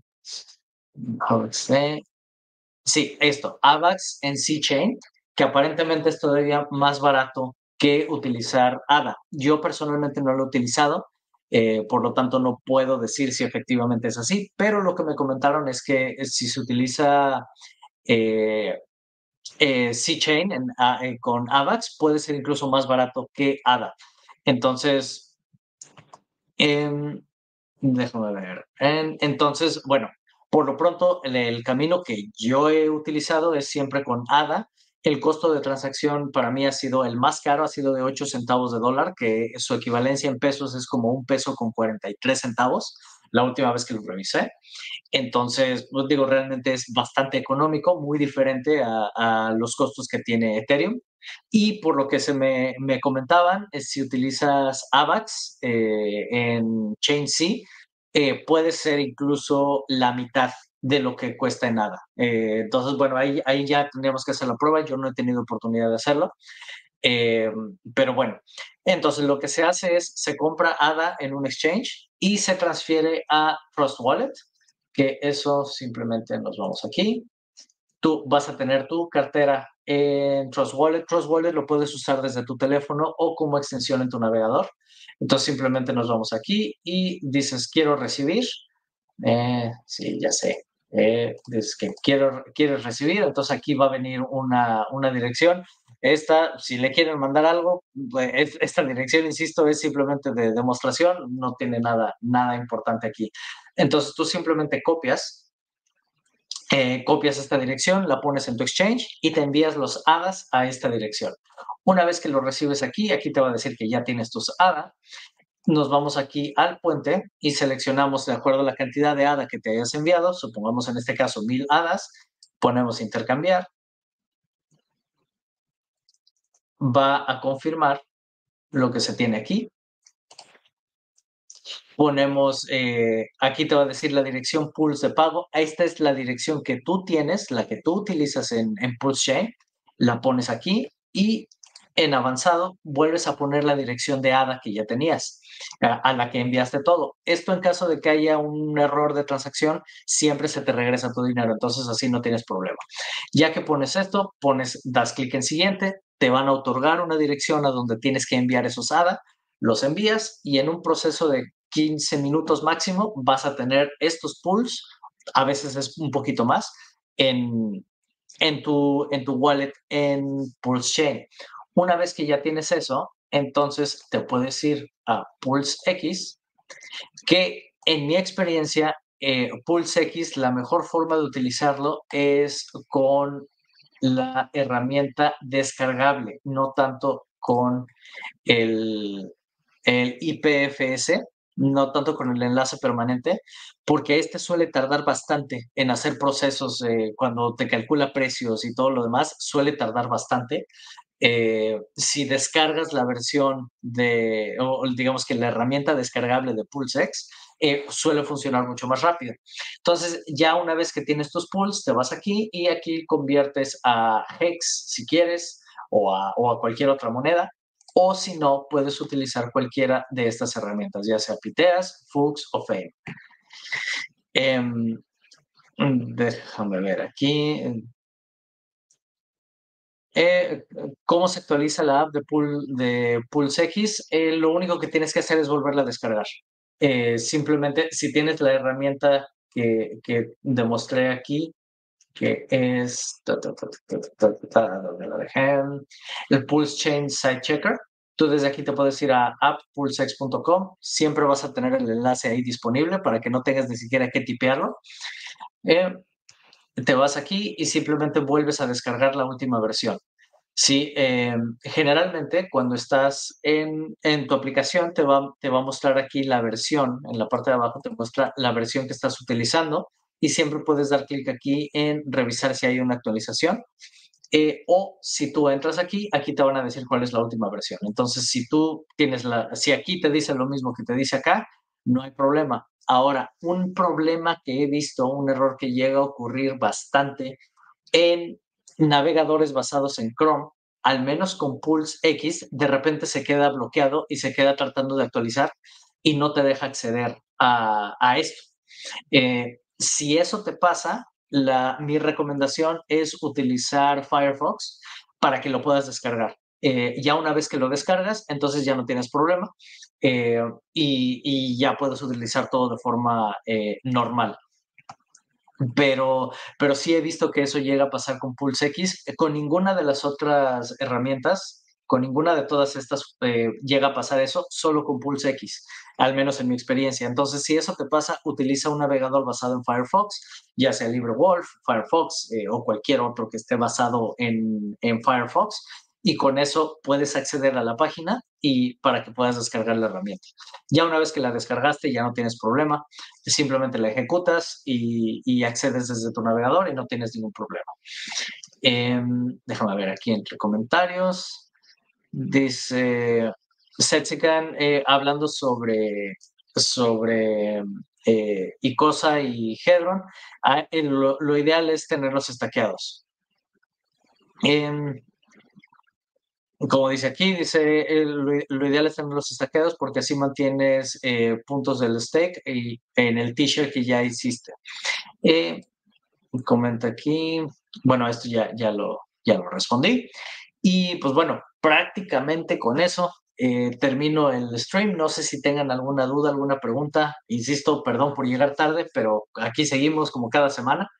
sí, esto, AVAX en C-Chain, que aparentemente es todavía más barato que utilizar ADA. Yo personalmente no lo he utilizado, eh, por lo tanto no puedo decir si efectivamente es así, pero lo que me comentaron es que si se utiliza eh, eh, C-Chain con AVAX puede ser incluso más barato que ADA. Entonces, em, déjame ver. entonces, bueno, Por lo pronto, el, camino que yo he utilizado es siempre con ADA. El costo de transacción para mí ha sido el más caro, ha sido de 8 centavos de dólar, que su equivalencia en pesos es como un peso con 43 centavos, la última vez que lo revisé. Entonces, pues digo, realmente es bastante económico, muy diferente a, los costos que tiene Ethereum. Y por lo que se me, comentaban, es si utilizas AVAX eh, en ChainC, eh, puede ser incluso la mitad de lo que cuesta en nada. Eh, entonces, bueno, ahí, ahí ya tendríamos que hacer la prueba. Yo no he tenido oportunidad de hacerlo. Eh, pero bueno, entonces lo que se hace es, se compra ADA en un exchange y se transfiere a Trust Wallet, que eso simplemente nos vamos aquí. Tú vas a tener tu cartera en Trust Wallet. Trust Wallet lo puedes usar desde tu teléfono o como extensión en tu navegador. Entonces simplemente nos vamos aquí y dices, quiero recibir. Eh, sí, ya sé. Eh, dices que quiero, quieres recibir, entonces aquí va a venir una, una dirección. Esta, si le quieren mandar algo, pues, esta dirección, insisto, es simplemente de demostración, no tiene nada, nada importante aquí. Entonces tú simplemente copias, eh, copias esta dirección, la pones en tu exchange y te envías los ADAs a esta dirección. Una vez que lo recibes aquí, aquí te va a decir que ya tienes tus ADA. Nos vamos aquí al puente y seleccionamos de acuerdo a la cantidad de ADA que te hayas enviado, supongamos en este caso mil ADAs, ponemos intercambiar, va a confirmar lo que se tiene aquí. Ponemos, eh, aquí te va a decir la dirección Pulse de pago. Esta es la dirección que tú tienes, la que tú utilizas en, en Pulse Chain. La pones aquí y en avanzado vuelves a poner la dirección de ADA que ya tenías, a la que enviaste todo. Esto en caso de que haya un error de transacción, siempre se te regresa tu dinero, entonces así no tienes problema. Ya que pones esto, pones, das clic en siguiente, te van a otorgar una dirección a donde tienes que enviar esos ADA, los envías y en un proceso de 15 minutos máximo vas a tener estos pools, a veces es un poquito más, en, en, tu, en tu wallet en Pulse Chain. Una vez que ya tienes eso, entonces te puedes ir a Pulse X, que en mi experiencia, eh, Pulse X, la mejor forma de utilizarlo es con la herramienta descargable, no tanto con el, el IPFS, no tanto con el enlace permanente, porque este suele tardar bastante en hacer procesos cuando te calcula precios y todo lo demás, suele tardar bastante. Eh, si descargas la versión de, o digamos que la herramienta descargable de PulseX, eh, suele funcionar mucho más rápido. Entonces, ya una vez que tienes tus pools, te vas aquí y aquí conviertes a Hex si quieres o a, o a cualquier otra moneda. O si no, puedes utilizar cualquiera de estas herramientas, ya sea Piteas, Fux o Fame. Em, déjame ver aquí. Eh, ¿Cómo se actualiza la app de, Pool, de PulseX? Eh, lo único que tienes que hacer es volverla a descargar. Eh, simplemente, si tienes la herramienta que, que demostré aquí, que es el Pulse Chain Site Checker, tú desde aquí te puedes ir a apppulsex.com. Siempre vas a tener el enlace ahí disponible para que no tengas ni siquiera que tipearlo te vas aquí y simplemente vuelves a descargar la última versión. Sí, eh, generalmente cuando estás en, tu aplicación te va, te va a mostrar aquí la versión, en la parte de abajo te muestra la versión que estás utilizando y siempre puedes dar clic aquí en revisar si hay una actualización. Eh, o si tú entras aquí, aquí te van a decir cuál es la última versión. Entonces, si tú tienes la, si aquí te dice lo mismo que te dice acá, no hay problema. Ahora, un problema que he visto, un error que llega a ocurrir bastante en navegadores basados en Chrome, al menos con Pulse X, de repente se queda bloqueado y se queda tratando de actualizar y no te deja acceder a, esto. Eh, si eso te pasa, mi recomendación es utilizar Firefox para que lo puedas descargar. Eh, ya una vez que lo descargas, entonces ya no tienes problema eh, y, ya puedes utilizar todo de forma eh, normal. Pero, pero sí he visto que eso llega a pasar con Pulse X. Con ninguna de las otras herramientas, con ninguna de todas estas llega a pasar eso, solo con Pulse X. al menos en mi experiencia. Entonces, si eso te pasa, utiliza un navegador basado en Firefox, ya sea LibreWolf, Firefox eh, o cualquier otro que esté basado en, en Firefox y con eso puedes acceder a la página y para que puedas descargar la herramienta. Ya una vez que la descargaste ya no tienes problema, simplemente la ejecutas y, accedes desde tu navegador y no tienes ningún problema. Em, déjame ver aquí entre comentarios. Dice Setsikan eh, hablando sobre, sobre eh, Icosa y Hedron. Ah, lo, ideal es tenerlos estaqueados. Em, como dice aquí, dice lo, ideal es tener los estaqueados porque así mantienes eh, puntos del stake y en el t-shirt que ya hiciste. Eh, comenta aquí, bueno, esto ya, ya, lo, ya lo respondí. Y pues bueno, prácticamente con eso eh, termino el stream. No sé si tengan alguna duda, alguna pregunta. Insisto, perdón por llegar tarde, pero aquí seguimos como cada semana.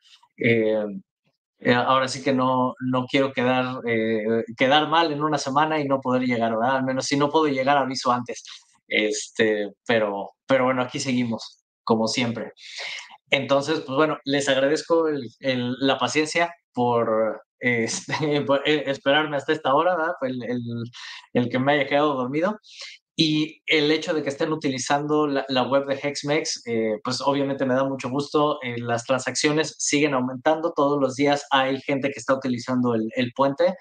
Eh, ahora sí que no, no quiero quedar, eh, quedar mal en una semana y no poder llegar, ¿verdad? Al menos si no puedo llegar, aviso antes. Este, pero, pero bueno, aquí seguimos, como siempre. Entonces, pues bueno, les agradezco la paciencia por, este, eh, esperarme hasta esta hora, ¿verdad? El, el, el, que me haya quedado dormido. Y el hecho de que estén utilizando la, web de Hexmex, eh, pues obviamente me da mucho gusto. Eh, las transacciones siguen aumentando, todos los días hay gente que está utilizando el, puente.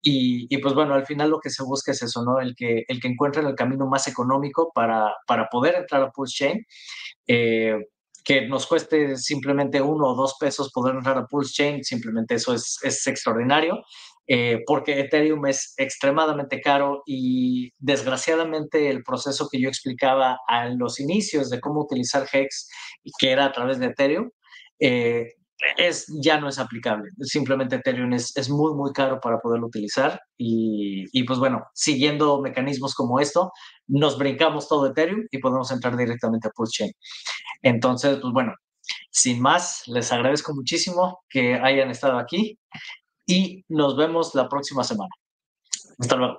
Y, pues bueno, al final lo que se busca es eso, ¿no? El que, el que encuentren el camino más económico para, para poder entrar a Pulse Chain. Eh, que nos cueste simplemente uno o dos pesos poder entrar a Pulse Chain, simplemente eso es, es extraordinario. Eh, porque Ethereum es extremadamente caro y desgraciadamente el proceso que yo explicaba a los inicios de cómo utilizar Hex, que era a través de Ethereum, eh, es, ya no es aplicable. Simplemente Ethereum es, es muy, muy caro para poderlo utilizar y, y, pues bueno, siguiendo mecanismos como esto, nos brincamos todo Ethereum y podemos entrar directamente a Pulse Chain. Entonces, pues bueno, sin más, les agradezco muchísimo que hayan estado aquí y nos vemos la próxima semana. Hasta luego.